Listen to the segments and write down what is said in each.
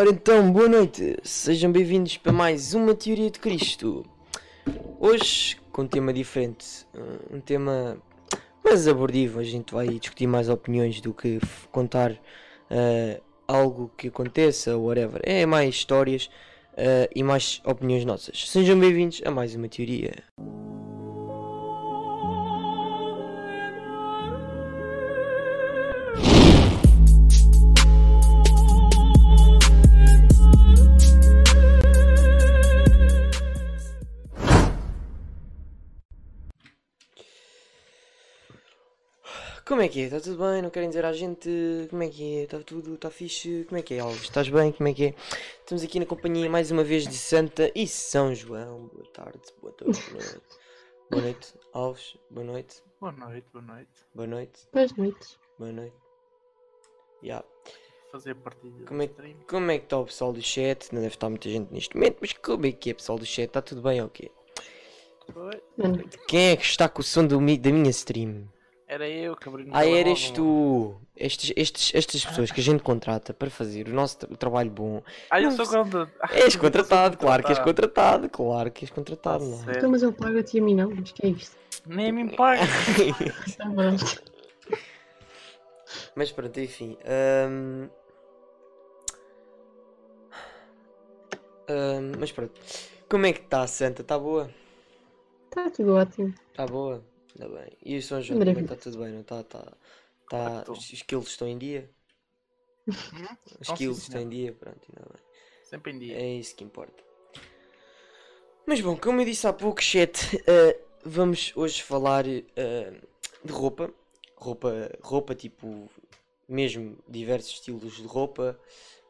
Ora então, boa noite, sejam bem-vindos para mais uma Teoria de Cristo. Hoje, com um tema diferente, um tema mais abordivo, a gente vai discutir mais opiniões do que contar eh, algo que aconteça ou whatever. É mais histórias eh, e mais opiniões nossas. Sejam bem-vindos a mais uma Teoria. Como é que é? Está tudo bem? Não querem dizer à gente como é que é? Está tudo? Está fixe? Como é que é, Alves? Estás bem? Como é que é? Estamos aqui na companhia mais uma vez de Santa e São João. Boa tarde, boa tarde, boa noite. Boa noite, Alves. Boa noite, Boa noite, boa noite. boa noite, Boas noites. boa noite. Ya. Fazer partilha Como é, como é que está o pessoal do chat? Não deve estar muita gente neste momento, mas como é que é, pessoal do chat? Está tudo bem ou quê? Boa noite. Quem é que está com o som do da minha stream? Era eu que abri no Ah, eras tu! Estes, estes, estas pessoas que a gente contrata para fazer o nosso tra- o trabalho bom. Ah, eu Não sou sei. contra... És contratado, claro que és contratado, claro que és contratado, não é? Então, mas eu pago-te e a mim não. Mas que é isto? Nem me paga. Pronto. Mas pronto, enfim. hum, hum, mas pronto. Como é que está Santa? Está boa? Está tudo ótimo. Está boa? Ainda bem. E o São João também Maravilha. está tudo bem, não está? Tá, tá, que tô. os skills estão em dia? Hum? Os skills estão em dia, pronto, ainda bem. Sempre em dia. É isso que importa. Mas bom, como eu disse há pouco, chat, eh, vamos hoje falar eh, de roupa. Roupa, roupa tipo, mesmo diversos estilos de roupa,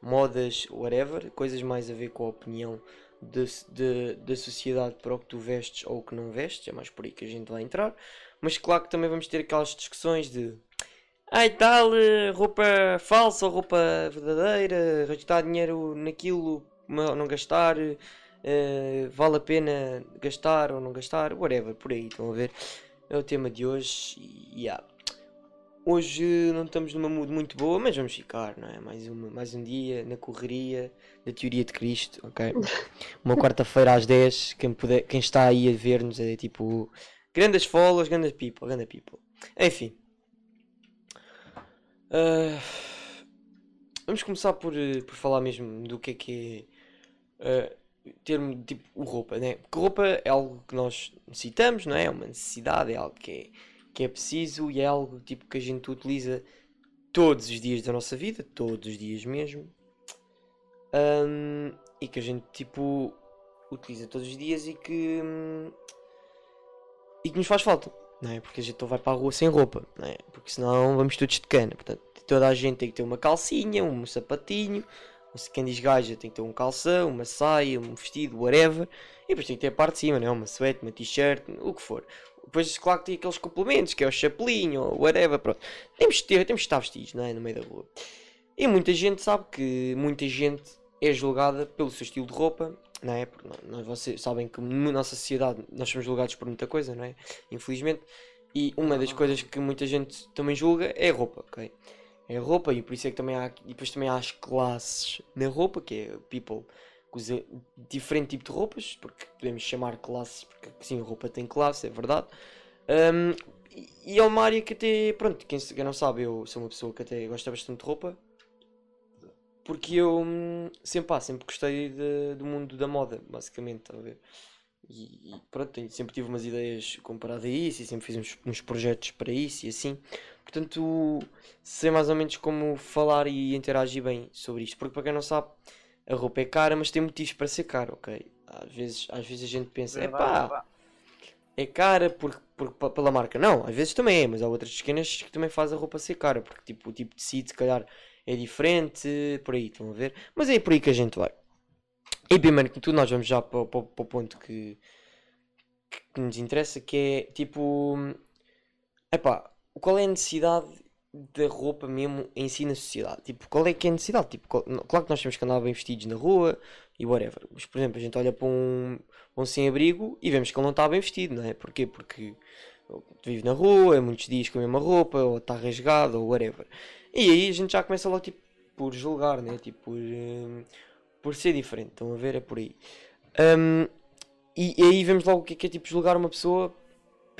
modas, whatever, coisas mais a ver com a opinião da sociedade para o que tu vestes ou o que não vestes, é mais por aí que a gente vai entrar. Mas claro que também vamos ter aquelas discussões de Ai tal, eh, roupa falsa ou roupa verdadeira, gastar dinheiro naquilo, ma- não gastar, eh, vale a pena gastar ou não gastar, whatever, por aí, estão a ver? É o tema de hoje e yeah. Hoje não estamos numa mood muito boa, mas vamos ficar, não é? Mais, uma, mais um dia na correria da teoria de Cristo, ok? Uma quarta-feira às 10, quem, puder, quem está aí a ver-nos é tipo grandes follows, grandes people, grande people. Enfim. Ah, vamos começar por, por falar mesmo do que é que é ah, termo tipo roupa, né? Porque roupa é algo que nós necessitamos, não é? É uma necessidade, é algo que é, que é preciso e é algo tipo que a gente utiliza todos os dias da nossa vida, todos os dias mesmo. Ahm, e que a gente tipo utiliza todos os dias e que hum, e que nos faz falta, não é? Porque a gente não vai para a rua sem roupa, não é? Porque senão vamos todos de cana. Portanto, toda a gente tem que ter uma calcinha, um sapatinho, se quem diz gaja tem que ter um calção, uma saia, um vestido, whatever. E depois tem que ter a parte de cima, não é? Uma suéte, uma t-shirt, o que for. Depois, claro que tem aqueles complementos, que é o chapelinho, ou whatever, pronto. Temos de ter, temos de estar vestidos, não é? No meio da rua. E muita gente sabe que muita gente é julgada pelo seu estilo de roupa, não é? Porque nós, vocês sabem que na nossa sociedade nós somos julgados por muita coisa, não é? Infelizmente. E uma das coisas que muita gente também julga é a roupa, ok? É a roupa e por isso é que também há, e depois também há as classes na roupa, que é people que usa diferente tipo de roupas, porque podemos chamar classes, porque sim, roupa tem classe, é verdade. Ahm, e- é uma área que até, pronto, quem, quem não sabe, eu sou uma pessoa que até gosta bastante de roupa, porque eu hum, sempre, pá, sempre gostei de- do mundo da moda, basicamente, a ver? E, e pronto, tenho- sempre tive umas ideias comparadas a isso e sempre fiz uns, uns projetos para isso e assim. Portanto, sei mais ou menos como falar e interagir bem sobre isto. Porque para quem não sabe, a roupa é cara, mas tem motivos para ser cara, ok? Às vezes, às vezes a gente pensa, Verdade, epá, verdade. é cara por, por, pa- pela marca. Não, às vezes também é, mas há outras esquinas que também faz a roupa ser cara, porque tipo, o tipo de tecido se calhar é diferente, por aí, estão a ver? Mas é por aí que a gente vai. E primeiro que tudo, nós vamos já para, para, para o ponto que, que nos interessa, que é tipo, epá, qual é a necessidade da roupa mesmo em si na sociedade? Tipo, qual é que é a necessidade? Tipo, qual- claro que nós temos que andar bem vestidos na rua e whatever. Mas, por exemplo, a gente olha para um, um sem-abrigo e vemos que ele não está bem vestido, não é? Porquê? Porque vive na rua, é muitos dias com a mesma roupa, ou está rasgado, ou whatever. E aí a gente já começa logo tipo por julgar, né? Tipo, por, hum, por ser diferente. Estão a ver? É por aí. Hum, e, e aí vemos logo o que é que é tipo julgar uma pessoa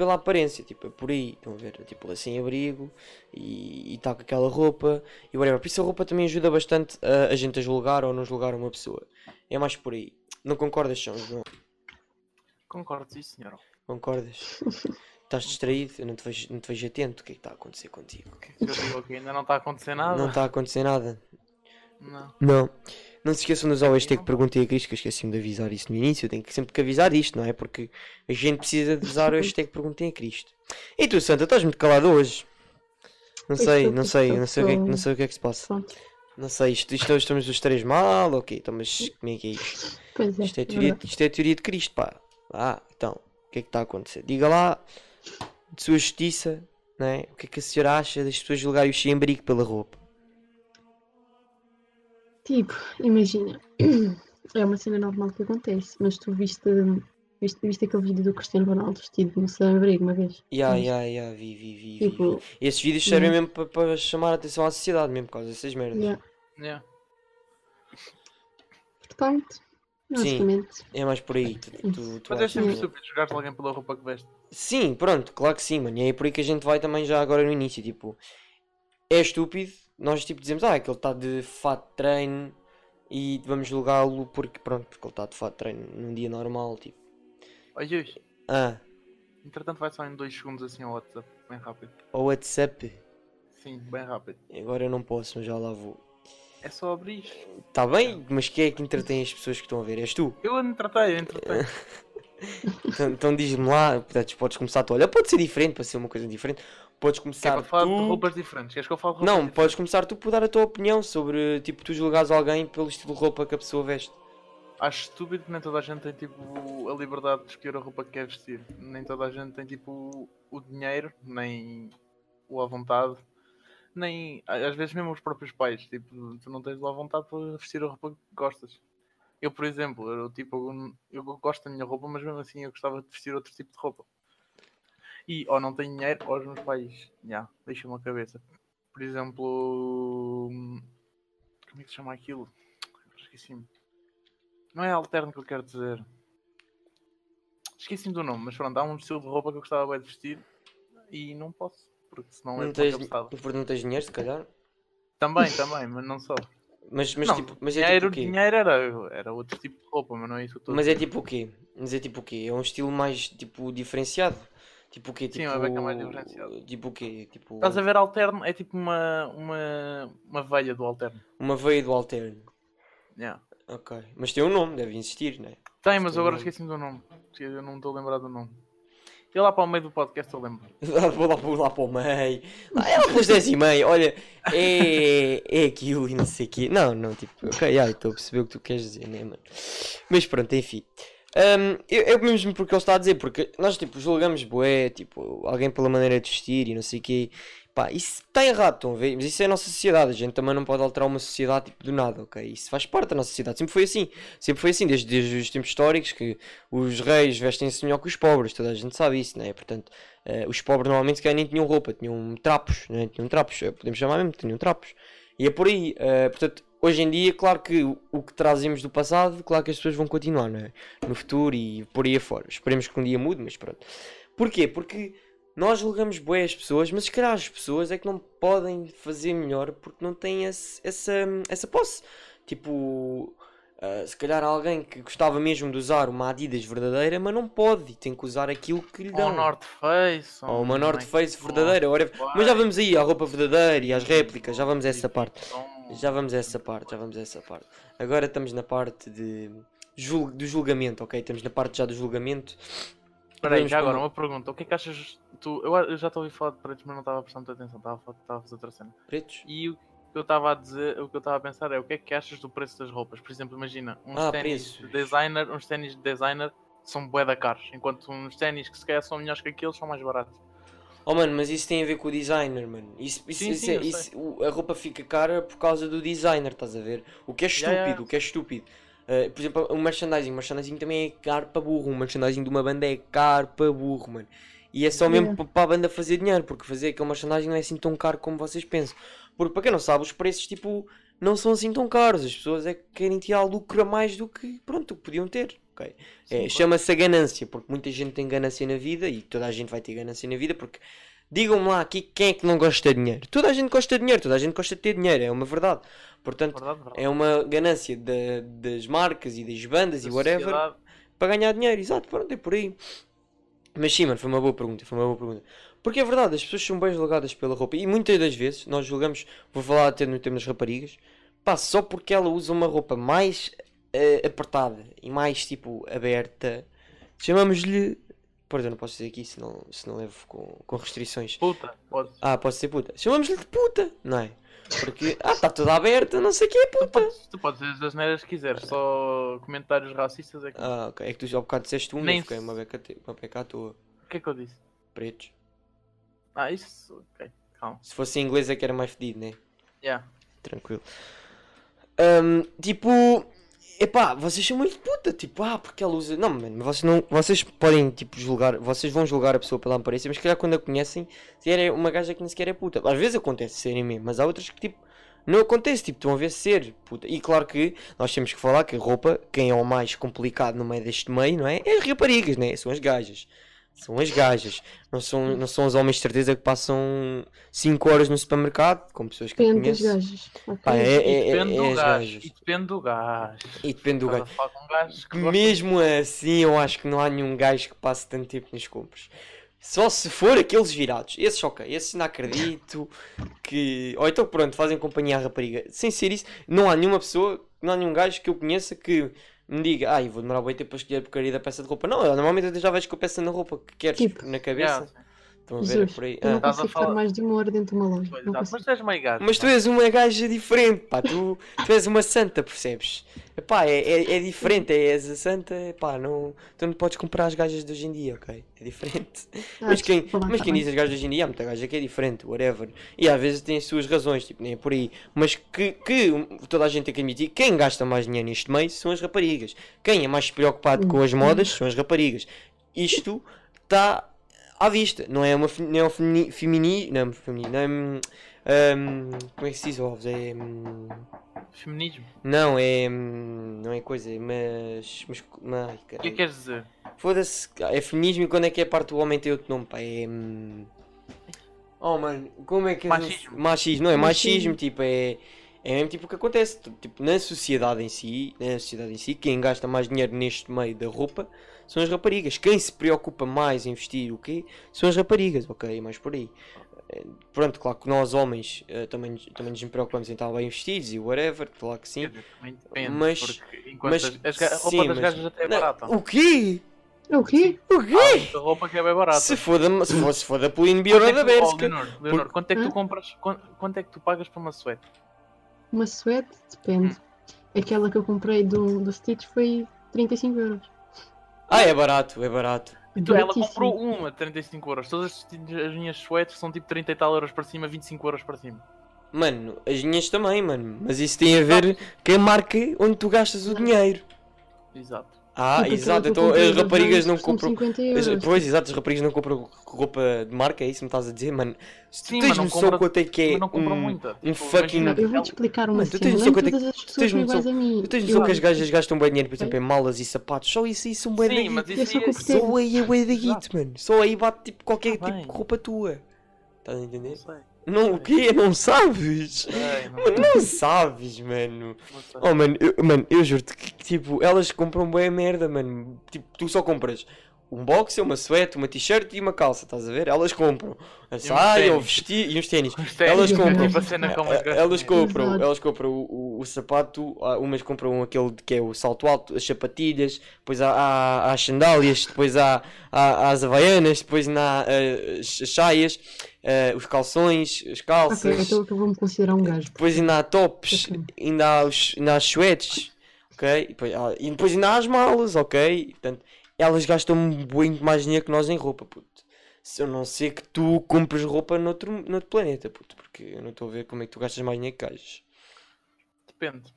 pela aparência, tipo, é por aí, estão a ver? Tipo, ele é sem abrigo e está com aquela roupa e whatever. Por isso a roupa também ajuda bastante a, a gente a julgar ou não julgar uma pessoa. É mais por aí. Não concordas, João? Concordo, sim, senhor. Concordas? Estás distraído? Eu não te, vejo, não te vejo atento. O que é que está a acontecer contigo? O que é que eu digo aqui? Ainda não está a acontecer nada? Não está a acontecer nada. Não. Não. Não se esqueçam de usar o hashtag Perguntei a Cristo, que eu esqueci-me de avisar isso no início. Eu tenho que sempre que avisar isto, não é? Porque a gente precisa de usar o hashtag Perguntei a Cristo. E tu, Santa, estás muito calado hoje? Não sei, não sei, não sei, o que é, não sei o que é que se passa. Não sei, isto, isto hoje estamos os três mal, ok, então, mas como é que é isto? Pois é. Isto é, teoria, verdade. isto é a teoria de Cristo, pá. Ah, então, o que é que está a acontecer? Diga lá, de sua justiça, não é? O que é que a senhora acha das pessoas julgarem o sem-abrigo pela roupa? Tipo, imagina, é uma cena normal que acontece, mas tu viste, viste, viste aquele vídeo do Cristiano Ronaldo vestido no sem-abrigo uma vez? Ya, Sim. ya, ya, vi, vi, vi, Tipo, vi. Esses vídeos servem Uhum. mesmo para chamar a atenção à sociedade, mesmo por causa dessas merdas. yeah. Yeah. portanto, basicamente, É mais por aí. Tu, tu, tu Mas é sempre estúpido jogar alguém pela roupa que veste. Sim, pronto, claro que sim, mano. E é por aí que a gente vai também já agora no início. Tipo, é estúpido. Nós tipo dizemos, ah, é que ele está de fato de treino e vamos julgá-lo porque, pronto, porque ele está de fato de treino num dia normal. Tipo, Olha, hoje. ah, Entretanto, vai só em 2 segundos assim ao WhatsApp. Bem rápido. o WhatsApp. Sim, bem rápido. Agora eu não posso, mas já lá vou. É só abrir. Está bem, mas quem é que entretém as pessoas que estão a ver? És tu? Eu entretei, eu entretei. Então, então diz-me lá, portanto, podes começar tu. Olha, pode ser diferente, para ser uma coisa diferente. Podes Quer começar para falar de tu. roupas diferentes? Queres que eu fale de roupas Não, diferentes? podes começar tu por dar a tua opinião sobre, tipo, tu julgares alguém pelo estilo de roupa que a pessoa veste. Acho estúpido que nem toda a gente tem tipo a liberdade de escolher a roupa que quer vestir. Nem toda a gente tem tipo o dinheiro, nem o à vontade, nem às vezes mesmo os próprios pais. Tipo, tu não tens lá vontade para vestir a roupa que gostas. Eu, por exemplo, eu, tipo, eu gosto da minha roupa, mas mesmo assim eu gostava de vestir outro tipo de roupa. E ou não tenho dinheiro, ou os meus pais, já, deixam-me a cabeça. Por exemplo, como é que se chama aquilo? Esqueci-me. Não é alterno que eu quero dizer. Esqueci-me do nome, mas pronto, há um estilo de roupa que eu gostava bem de vestir e não posso, porque senão é Não uma tens, porque não tens dinheiro, se calhar. Também, também, mas não só. Mas, mas não, tipo, mas é dinheiro, tipo o quê? dinheiro era, era outro tipo de roupa, mas não é isso tudo. Mas é tipo o quê? Mas é tipo o quê? É um estilo mais, tipo, diferenciado? Tipo o quê? Sim, Tipo, uma beca mais diferenciada. Tipo o quê? Tipo, Estás a ver alterno? É tipo uma, uma, uma veia do alterno. uma veia do alterno. Yeah. Ok. Mas tem um nome, deve existir, né? Tem, mas Tem agora esqueci-me do nome. Eu não estou a lembrar do nome. E lá para o meio do podcast eu lembro. Vou lá, vou lá para o meio. Lá, é lá pelas 10 e meia. Olha, é, é aquilo e não sei o quê. Não, não, tipo, ok, ai, estou a perceber o que tu queres dizer, né, mano? Mas pronto, enfim. Hum, eu, eu mesmo porque ele está a dizer, porque nós, tipo, julgamos bué, tipo, alguém pela maneira de vestir e não sei o quê. Pá, isso está errado, estão a ver? Mas isso é a nossa sociedade. A gente também não pode alterar uma sociedade, tipo, do nada, ok? Isso faz parte da nossa sociedade. Sempre foi assim. Sempre foi assim, desde, desde os tempos históricos, que os reis vestem-se melhor que os pobres. Toda a gente sabe isso, né? Portanto, eh, os pobres normalmente nem tinham roupa, tinham trapos, né? Tinham trapos, eh, podemos chamar mesmo, tinham trapos. E é por aí. eh, portanto, hoje em dia, claro que o, que trazemos do passado, claro que as pessoas vão continuar, né? No futuro e por aí afora. Esperemos que um dia mude, mas pronto. Porquê? Porque nós julgamos bué as pessoas, mas se calhar as pessoas é que não podem fazer melhor porque não têm esse- essa, essa posse. Tipo, ah, se calhar alguém que gostava mesmo de usar uma Adidas verdadeira, mas não pode e tem que usar aquilo que lhe Ou dão. um North Face. Ou uma um North Face verdadeira, Mas já vamos aí à roupa verdadeira e às réplicas, já vamos a essa parte. Já vamos a essa parte, já vamos a essa parte. Agora estamos na parte de do julgamento, ok? Estamos na parte já do julgamento. Espera aí, já agora uma pergunta. O que é que achas tu? Eu, eu já estou a ouvir falar de pretos, mas não estava muita atenção. Estava a, fazer outra cena. Pretos? E o que eu estava a dizer, o que eu estava a pensar é o que é que achas do preço das roupas? Por exemplo, imagina, uns Ah, ténis de designer, uns ténis de designer são bué da caros, enquanto uns ténis que se calhar são melhores que aqueles são mais baratos. Oh mano, mas isso tem a ver com o designer, mano. Isso, isso, Sim, isso sim, é- isso- o- a roupa fica cara por causa do designer, estás a ver? O que é estúpido, Yeah, yeah. o que é estúpido. Uh, por exemplo, o merchandising, o merchandising também é caro para burro. O merchandising de uma banda é caro para burro, mano. E é só mesmo Yeah. para a banda fazer dinheiro, porque fazer aquele merchandising não é assim tão caro como vocês pensam. Porque para quem não sabe, os preços, tipo, não são assim tão caros. As pessoas é que querem tirar lucro a mais do que, pronto, do que podiam ter. Ok? É. Chama-se a ganância, porque muita gente tem ganância na vida e toda a gente vai ter ganância na vida, porque digam-me lá aqui quem é que não gosta de dinheiro. Toda a gente gosta de dinheiro, toda a gente gosta de ter dinheiro, é uma verdade. Portanto, Verdade, verdade. é uma ganância da- das marcas e das bandas e Da whatever sociedade. para ganhar dinheiro, exato, pronto, é por aí. Mas sim, mano, foi uma boa pergunta, foi uma boa pergunta. Porque é verdade, as pessoas são bem julgadas pela roupa e muitas das vezes nós julgamos, vou falar até no tema das raparigas, pá, só porque ela usa uma roupa mais eh, apertada e mais tipo aberta, chamamos-lhe. Perdão, não posso dizer aqui se não, se não levo com, com restrições. Puta, pode. Ah, posso ser puta. Chamamos-lhe de puta, não é? Porque, ah, está toda aberta, não sei o que é Tu puta. podes, tu podes dizer as neiras que quiseres, só comentários racistas é que. Ah, ok, é que tu já há bocado disseste uma, Nem eu fiquei se- uma beca, te- uma beca à toa. O que é que eu disse? Pretos. Ah, isso. Ok, calma. Se fosse em inglês é que era mais fedido, né? Yeah. Tranquilo. Ahm, tipo, epá, vocês são muito puta, tipo, ah, porque ela usa. Não, mano, vocês, não, vocês podem, tipo, julgar, vocês vão julgar a pessoa pela aparência, mas se calhar quando a conhecem, se é uma gaja que nem sequer é puta. Às vezes acontece serem mesmo, mas há outras que, tipo, não acontece, tipo, estão a ver ser puta. E claro que nós temos que falar que a roupa, quem é o mais complicado no meio deste meio, não é? É as raparigas, né? São as gajas. São as gajas. Não são, não são os homens de certeza que passam 5 horas no supermercado, com pessoas que eu Depende das conheço. gajas. ok? Pá, é- E é- depende é do gajo. gajas. E depende do gajo. E depende do gajo. um gajo que gosta Mesmo assim, eu acho que não há nenhum gajo que passe tanto tempo nas compras. Só se for aqueles virados. Esses, ok. Esses não acredito que. Ou então, pronto, fazem companhia à rapariga. Sem ser isso, não há nenhuma pessoa, não há nenhum gajo que eu conheça que me diga, ai, vou demorar bem tempo para escolher a porcaria da peça de roupa. Não, eu normalmente eu já vejo com a peça na roupa que queres Tipo, na cabeça. Yeah, Estão a ver Jesus, por aí. eu não Ah. Consigo falar- mais de uma hora dentro de uma loja. Mas tu és meio gajo. Mas tu pá. és uma gaja diferente, pá, tu, tu és uma santa, percebes? Epá, é, é, é diferente, é, és a santa, epá, não, tu não podes comprar as gajas de hoje em dia, ok? É diferente. Ah, Mas quem, lá, mas tá quem bem. diz as gajas de hoje em dia, há muita gaja que é diferente, whatever. E às vezes tem as suas razões, tipo, nem é por aí. Mas que, que toda a gente tem que admitir, quem gasta mais dinheiro neste meio são as raparigas. Quem é mais preocupado com as modas são as raparigas. Isto está à vista, não é uma fe- não é um femini, femini não, femini, não é, hum, hum, como é que se diz ovos? É, hum, Feminismo. não, é, hum, não é coisa, é mas, mas, mas ai, O que é que queres dizer? Foda-se, é feminismo e quando é que é parte do homem tem outro nome, pá, é... hum, Oh, mano, como é que é... Machismo. Machismo, não, é machismo, Machismo. tipo, é... É mesmo tipo o que acontece, tipo, na sociedade em si, na sociedade em si, quem gasta mais dinheiro neste meio da roupa são as raparigas. Quem se preocupa mais em vestir o quê? São as raparigas, ok? Mais por aí. Eh, Pronto, claro que nós homens eh, também, também nos preocupamos em estar bem vestidos e whatever, claro que sim. Depende. Mas- mas- as, a roupa sim, das mas- gajas até é barata. O quê? O quê? O quê? A roupa que é bem barata. Se for da, se for, se for da Quanto Biora é da oh. Leonor, quanto é que tu compras? Quanto, quanto é que tu pagas para uma suéte? Uma suéte? Depende. Aquela que eu comprei do, do Stitch foi 35 euros. Ah, é barato, é barato. Então ela comprou uma de 35 euros. Todas as, as minhas suétes são tipo 30 e tal euros para cima, 25 euros para cima. Mano, as minhas também, mano. Mas isso tem a ver com a marca onde tu gastas o dinheiro. Exato. Ah, exato. eu Então as da raparigas não compram. 50 as- euros. Pois, exato, as raparigas não compram roupa de marca, é isso que me estás a dizer, mano. Se tu Sim, tens não noção compra- quanto é que é não um, muita. um Tipo, fucking- imagina, Não, eu vou-te explicar uma Mano, tu cena. tens é todas as tu pessoas tens são iguais noção- a mim. Tu tens Eu- noção que as gajas gastam bem dinheiro, por exemplo, em malas e sapatos, só isso aí são bem Sim, mas Eu isso é- convertida. Só aí é bué da guito, mano. Só aí bate tipo qualquer Tá tipo de roupa tua. Estás a Não entender? sei. Não, o quê? Não sabes? Não Mano, não sabes, mano. Oh, mano, eu, mano, eu juro-te que, tipo, elas compram bem merda, mano. Tipo, tu só compras um boxer, uma suéte, uma t-shirt e uma calça, estás a ver? Elas compram a saia, o vestido e uns ténis. Os ténis, Elas é compram. tipo a Eh, gajas Elas compram, elas compram o, o, o sapato, ah, umas compram aquele que é o salto alto, as sapatilhas, depois há, há, há as sandálias, depois há, há, há as havaianas, depois há eh, as, as saias, eh, os calções, as Ok, calças, então eu vou-me considerar um gajo. depois ainda há tops, Ok. ainda há, os, ainda há as suetes, ok? E depois, há- e depois ainda há as malas, ok? Portanto, elas gastam muito mais dinheiro que nós em roupa, puto. Se eu não sei que tu compres roupa noutro, noutro planeta, puto, porque eu não estou a ver como é que tu gastas mais dinheiro que gajas. Depende.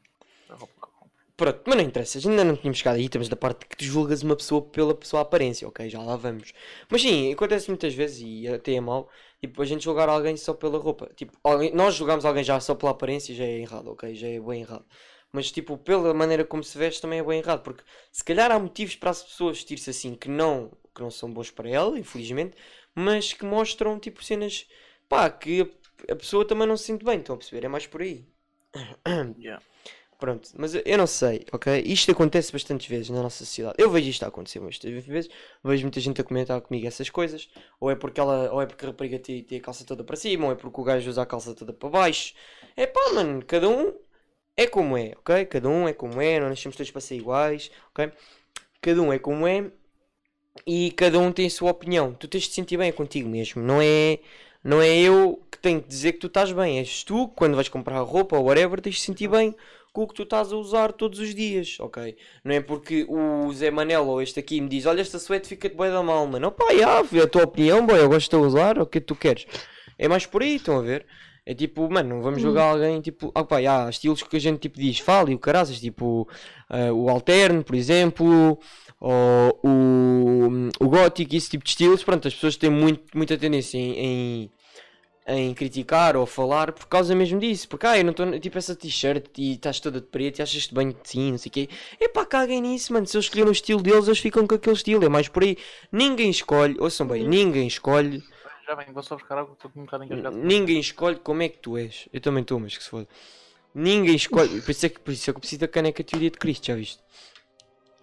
da roupa. Pronto, mas não interessa, ainda não tínhamos chegado aí, estamos da parte que tu julgas uma pessoa pela sua aparência, ok, já lá vamos. Mas sim, acontece muitas vezes e até é mau, tipo, a gente julgar alguém só pela roupa. Tipo, alguém, nós julgamos alguém já só pela aparência já é errado, ok, já é bem errado. Mas tipo, pela maneira como se veste também é bem errado, porque se calhar há motivos para as pessoas vestir-se assim que não, que não são bons para ela, infelizmente, mas que mostram tipo cenas, pá, que a, a pessoa também não se sente bem, estão a perceber? É mais por aí. Yeah. Pronto, mas eu- não sei, ok? Isto acontece bastantes vezes na nossa sociedade. Eu vejo isto a acontecer bastantes vezes. Vejo muita gente a comentar comigo essas coisas. Ou é porque ela, ou é porque a rapariga tem, tem a calça toda para cima, ou é porque o gajo usa a calça toda para baixo. É pá, mano, cada um é como é, ok? Cada um é como é, não nascemos todos para ser iguais, ok? Cada um é como é e cada um tem a sua opinião. Tu tens de sentir bem contigo mesmo, não é, não é eu que tenho que dizer que tu estás bem, és tu quando vais comprar roupa ou whatever tens de sentir bem com o que tu estás a usar todos os dias, ok? Não é porque o Zé Manel ou este aqui me diz: Olha, esta suéte fica-te bem da mal, mano. Opá, já, é a tua opinião, boy, eu gosto de usar, o que é que tu queres? É mais por aí, estão a ver? É tipo, mano, não vamos jogar alguém tipo, ah pá, há estilos que a gente tipo diz, fala e o caraças, tipo ah, o alterno, por exemplo, ou o, o gótico, esse tipo de estilos, pronto, as pessoas têm muito, muita tendência em, em, em criticar ou falar por causa mesmo disso, porque ah, eu não estou tipo essa t-shirt e estás toda de preto e achas-te bem de ti, não sei o quê. É pá, caguem nisso, mano, se eles escolheram o estilo deles, eles ficam com aquele estilo, é mais por aí. Ninguém escolhe, ouçam bem, ninguém escolhe Já bem, vou só buscar algo, estou um bocado engasgado. Ninguém escolhe como é que tu és. Eu também estou, mas que se foda. Ninguém escolhe. Por isso é que, por isso é que eu preciso da caneca teoria de Cristo, já viste?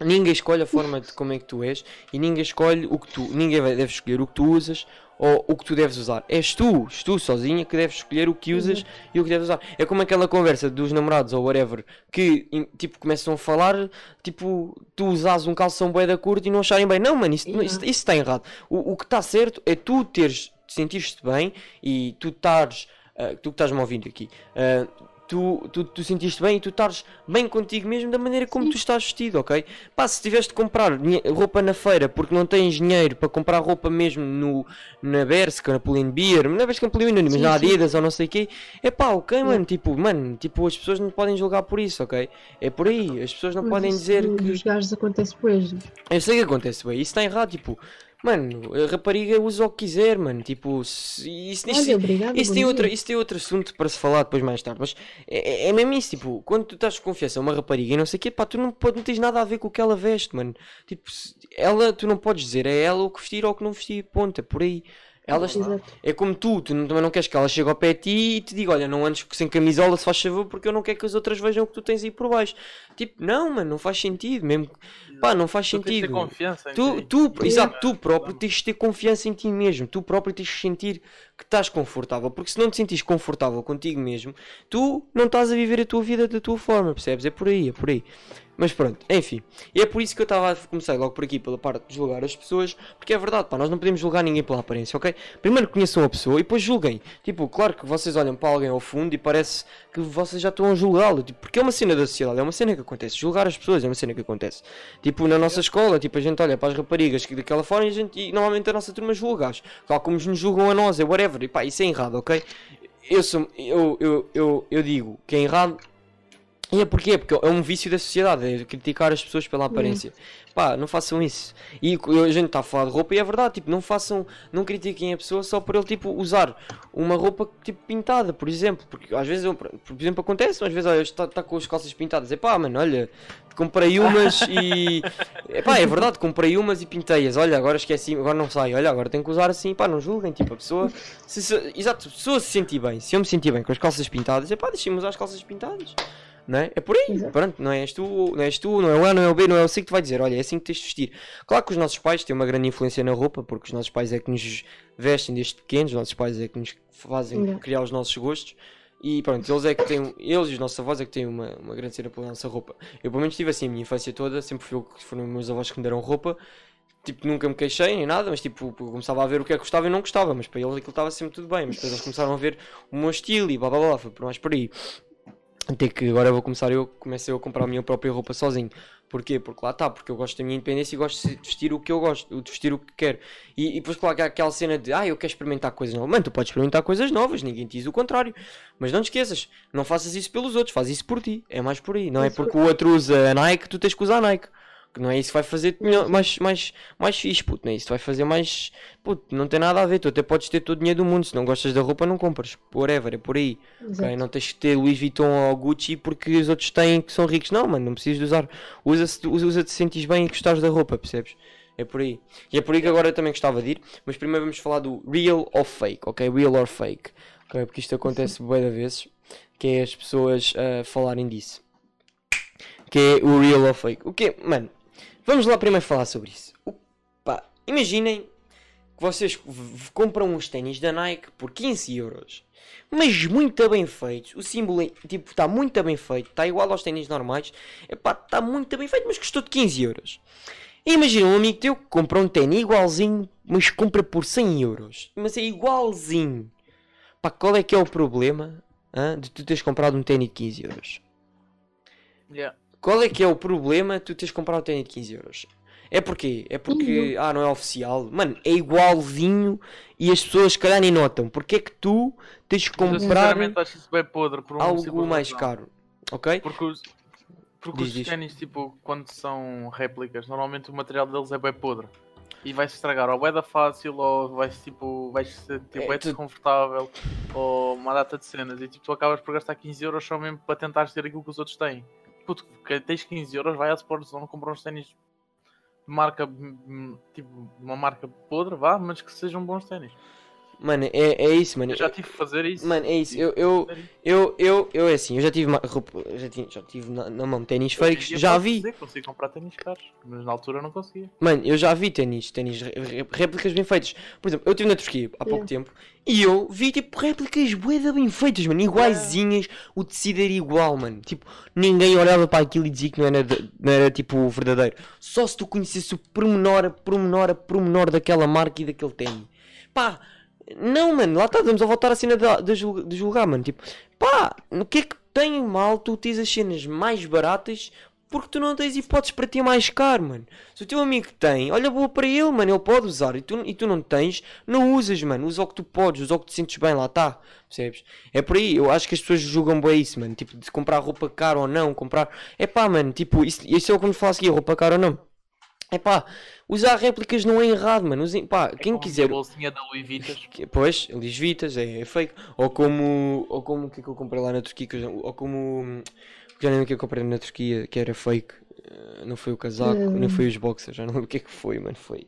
Ninguém escolhe a forma de como é que tu és e ninguém escolhe o que tu. Ninguém deve escolher o que tu usas ou o que tu deves usar. És tu, és tu sozinha que deves escolher o que usas e o que deves usar. É como aquela conversa dos namorados ou whatever que tipo começam a falar, tipo, tu usas um calção bué da curta e não acharem bem. Não, mano, isso Yeah. isso está errado. O, o que está certo é tu teres, sentir-te bem e tu estares, ah, tu que estás-me ouvindo aqui, ah, tu, tu, tu sentiste bem e tu estás bem contigo mesmo da maneira como tu estás vestido, ok? Pá, se tiveste de comprar roupa na feira porque não tens dinheiro para comprar roupa mesmo no, na Berska, na Pull&Bear, não é Berska, na Pull&Bear, mas Sim, na sim. Adidas ou não sei o quê, é pá, ok, Yeah. mano, tipo, mano, tipo, as pessoas não podem julgar por isso, ok? É por aí, as pessoas não Mas podem dizer que... Dos gajos acontece hoje. Eu sei que acontece, bem, isso está errado, tipo, mano, a rapariga usa o que quiser, mano, tipo, se- isso, isso, Olha, obrigada. isso tem, dia. outra, isso tem outro assunto para se falar depois mais tarde, mas é, é- é mesmo isso, tipo, quando tu estás com confiança a uma rapariga e não sei o quê, pá, tu não, pode, não tens nada a ver com o que ela veste, mano. Tipo, ela, tu não podes dizer, é ela o que vestir ou o que não vestir, ponto, é por aí. Exato. é como tu, tu não- também não queres que ela chegue ao pé de ti e te diga, olha, não andes sem camisola se faz favor porque eu não quero que as outras vejam o que tu tens aí por baixo. Tipo, não, mano, não faz sentido, mesmo, pá, não faz Tu tens de ter sentido. confiança em Tu, ti. tu, Sim. exato, tu próprio tens de ter confiança em ti mesmo. Tu próprio tens de sentir que estás confortável. Porque se não te sentires confortável contigo mesmo, tu não estás a viver a tua vida da tua forma, percebes? É por aí, é por aí. Mas pronto, enfim. E é por isso que eu estava a começar logo por aqui, pela parte de julgar as pessoas. Porque é verdade, pá, nós não podemos julgar ninguém pela aparência, ok? Primeiro conheçam a pessoa e depois julguem. Tipo, claro que vocês olham para alguém ao fundo e parece que vocês já estão a julgá-lo. Tipo, porque é uma cena da sociedade, é uma cena que acontece. Julgar as pessoas é uma cena que acontece. Tipo, na nossa escola, tipo, a gente olha para as raparigas que daquela forma e, a gente, e normalmente a nossa turma julga-as. Tal como nos julgam a nós, é whatever. E pá, isso é errado, ok? Eu, sou, eu, eu, eu, eu digo que é errado. E é porquê? Porque é um vício da sociedade, é criticar as pessoas pela aparência. Pá, não façam isso. E a gente está a falar de roupa e é verdade, tipo, não façam, não critiquem a pessoa só por ele, tipo, usar uma roupa, tipo, pintada, por exemplo. Porque às vezes, eu, por exemplo, acontece, às vezes, olha, está tá com as calças pintadas. É pá, mano, olha, comprei umas e... É pá, é verdade, comprei umas e pintei-as. Olha, agora esqueci, agora não sai. Olha, agora tenho que usar assim, pá, não julguem, tipo, a pessoa... Se, se, exato, se a pessoa se sentir bem, se eu me sentir bem com as calças pintadas, é pá, deixem-me usar as calças pintadas. Não é? é por aí, Exato. pronto, não és tu, não és tu, não é o A, não é o B, não é o C que te vai dizer, olha, é assim que tens de vestir. Claro que os nossos pais têm uma grande influência na roupa, porque os nossos pais é que nos vestem desde pequenos, os nossos pais é que nos fazem Yeah. criar os nossos gostos. E pronto, eles é que têm, eles e os nossos avós é que têm uma, uma grande cena pela nossa roupa. Eu pelo menos tive assim a minha infância toda, sempre fui eu que foram meus avós que me deram roupa. Tipo, nunca me queixei nem nada, mas tipo, começava a ver o que é que gostava e não gostava, mas para eles aquilo estava sempre tudo bem. Mas depois eles começaram a ver o meu estilo e blá blá blá, foi por mais por aí. Até que agora vou começar eu, comecei eu a comprar a minha própria roupa sozinho. Porquê? Porque lá está, porque eu gosto da minha independência e gosto de vestir o que eu gosto, de vestir o que quero. E, e depois, claro, há aquela cena de, ah, eu quero experimentar coisas novas. Mano, tu podes experimentar coisas novas, ninguém te diz o contrário. Mas não te esqueças, não faças isso pelos outros, faz isso por ti. É mais por aí. Não é porque o outro usa a Nike, tu tens que usar a Nike. Que não é isso que vai fazer mais, mais, mais fixe, puto. Não é isso vai fazer mais. Puto, não tem nada a ver. Tu até podes ter todo o dinheiro do mundo. Se não gostas da roupa, não compras. Whatever, é por aí. Exato. Ok? Não tens que ter Louis Vuitton ou Gucci porque os outros têm que são ricos. Não, mano, não precisas de usar. Usa-se, usa, usa te sentes bem e gostares da roupa, percebes? É por aí. E é por aí que agora eu também gostava de ir. Mas primeiro vamos falar do real or fake, ok? Real or fake. Ok? Porque isto acontece de vezes. Que é as pessoas ah, falarem disso. Que é o real or fake. O que Mano, vamos lá primeiro falar sobre isso. O- pá, imaginem que vocês compram uns ténis da Nike por 15 euros mas muito bem feitos. O símbolo, é- tipo, está muito bem feito. Está igual aos ténis normais. Está muito bem feito, mas custou de 15 euros. Imagina um amigo teu que compra um ténis igualzinho, mas compra por 100 euros. Mas é igualzinho. Pá, qual é que é o problema de tu teres comprado um ténis de 15 euros? Yeah. Qual é que é o problema tu teres comprado um ténis de 15 euros? É porquê? É porque, ah, não é oficial. Mano, é igualzinho e as pessoas, se calhar, nem notam. Porque é que tu tens que Mas eu comprar sinceramente acho isso bem podre por um algo mais razão. caro? Ok? Porque os, porque Diz, os ténis, tipo, quando são réplicas, normalmente o material deles é bem podre. E vai-se estragar, ou é da fácil, ou vai-se tipo, vai ser tipo, É, é, tu- desconfortável, ou uma data de cenas. E tipo, tu acabas por gastar 15 euros só mesmo para tentar ter aquilo que os outros têm. Puto, que tens 15 euros, vai à Sportzone comprar uns ténis de marca, hum, tipo, uma marca podre, vá, mas que sejam bons ténis. Mano, é, é isso, mano. Eu já tive que fazer isso. Mano, é isso. Eu, eu, eu, eu, eu é assim. Eu já tive, já tive, já tive na, na mão ténis fakes. Já vi. dizer Consigo comprar ténis caros, mas na altura não conseguia. Mano, eu já vi ténis, ténis ré- ré- réplicas bem feitas. Por exemplo, eu estive na Turquia há pouco tempo e eu vi tipo réplicas bem feitas, mano, iguaizinhas, o tecido era igual, mano. Tipo, ninguém olhava para aquilo e dizia que não era, não era tipo verdadeiro. Só se tu conhecesse o pormenor, a pormenor, a pormenor daquela marca e daquele ténis. Pá, não, mano, lá está, estamos a voltar à cena de, de, julga- de julgar, mano. Tipo, pá, o que é que tem mal tu tens as cenas mais baratas porque tu não tens hipóteses para ter mais caro, mano. Se o teu amigo tem, olha boa para ele, mano, ele pode usar e tu, e tu não tens, não usas, mano. Usa o que tu podes, usa o que te sentes bem, lá está. Percebes? É por aí, eu acho que as pessoas julgam bem isso, mano. Tipo, de comprar roupa cara ou não, comprar. É pá, mano, tipo, isso, isso é o que me fala aqui, roupa cara ou não. É pá, usar réplicas não é errado, mano. Usem, pá, quem Como quiser. A bolsinha da Louis. Que- Pois, Elis Vitas, é, é fake. Ou como. Ou como o que é que eu comprei lá na Turquia. que eu já- ou como. Já nem lembro o que eu comprei na Turquia que era fake. Eh, Não foi o casaco, Hum. nem foi os boxers, já não lembro o que é que foi, mano. Foi,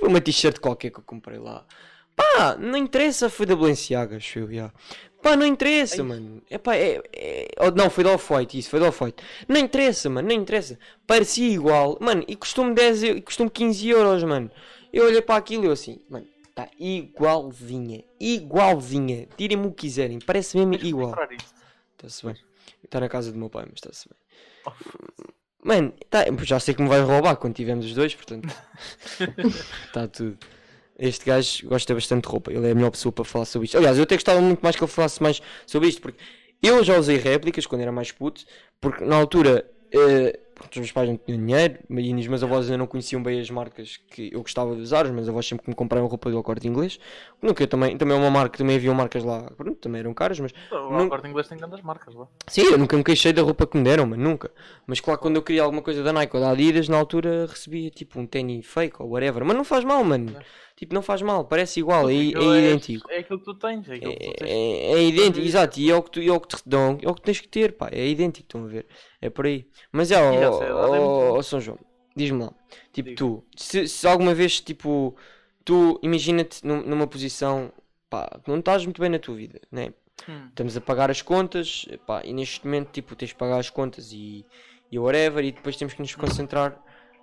foi uma t-shirt qualquer que eu comprei lá. Pá, não interessa, foi da Balenciaga, acho eu, já. Pá, não interessa, Ai. mano. É pá, é. é... oh, não, foi da Off-White, isso, foi da Off-White. Não interessa, mano, não interessa. Parecia igual, mano, e custou-me 10 eu- e custou-me 15 euros, mano. Eu olhei para aquilo e eu assim, mano, está igualzinha, igualzinha. Tirem-me o que quiserem, parece mesmo que igual. Está-se bem. Está na casa do meu pai, mas está-se bem. Oh, Mano, tá, já sei que me vais roubar quando tivermos os dois, portanto. Está tudo. Este gajo gosta bastante de roupa, ele é a melhor pessoa para falar sobre isto. Aliás, eu até gostava muito mais que ele falasse mais sobre isto, porque eu já usei réplicas quando era mais puto, porque na altura pronto, os meus pais não tinham dinheiro e os meus avós ainda não conheciam bem as marcas que eu gostava de usar, os meus avós sempre me compraram roupa do corte inglês. Nunca também, também é uma marca, também havia marcas lá, pronto, também eram caras, mas O Corte Inglês tem grandes marcas lá. Sim, eu nunca me queixei da roupa que me deram, mas nunca. Mas claro, quando eu queria alguma coisa da Nike ou da Adidas, na altura recebia tipo um tênis fake ou whatever. Mas não faz mal, mano. Tipo, não faz mal, parece igual, é, Aquilo é idêntico. É aquilo que tu tens. É aquilo que tu É, tens. é, é idêntico, exato, e é o que, tu, é o que te dão, é o que tens que ter, pá, é idêntico, estão a ver? É por aí. Mas é, ó, ó, ó, São João, diz-me lá, tipo, Diga. tu, se, se alguma vez, tipo, tu imagina-te num- numa posição, pá, que não estás muito bem na tua vida, né? Hum. estamos a pagar as contas, pá, e neste momento, tipo, tens de pagar as contas e, e whatever, e depois temos que nos concentrar,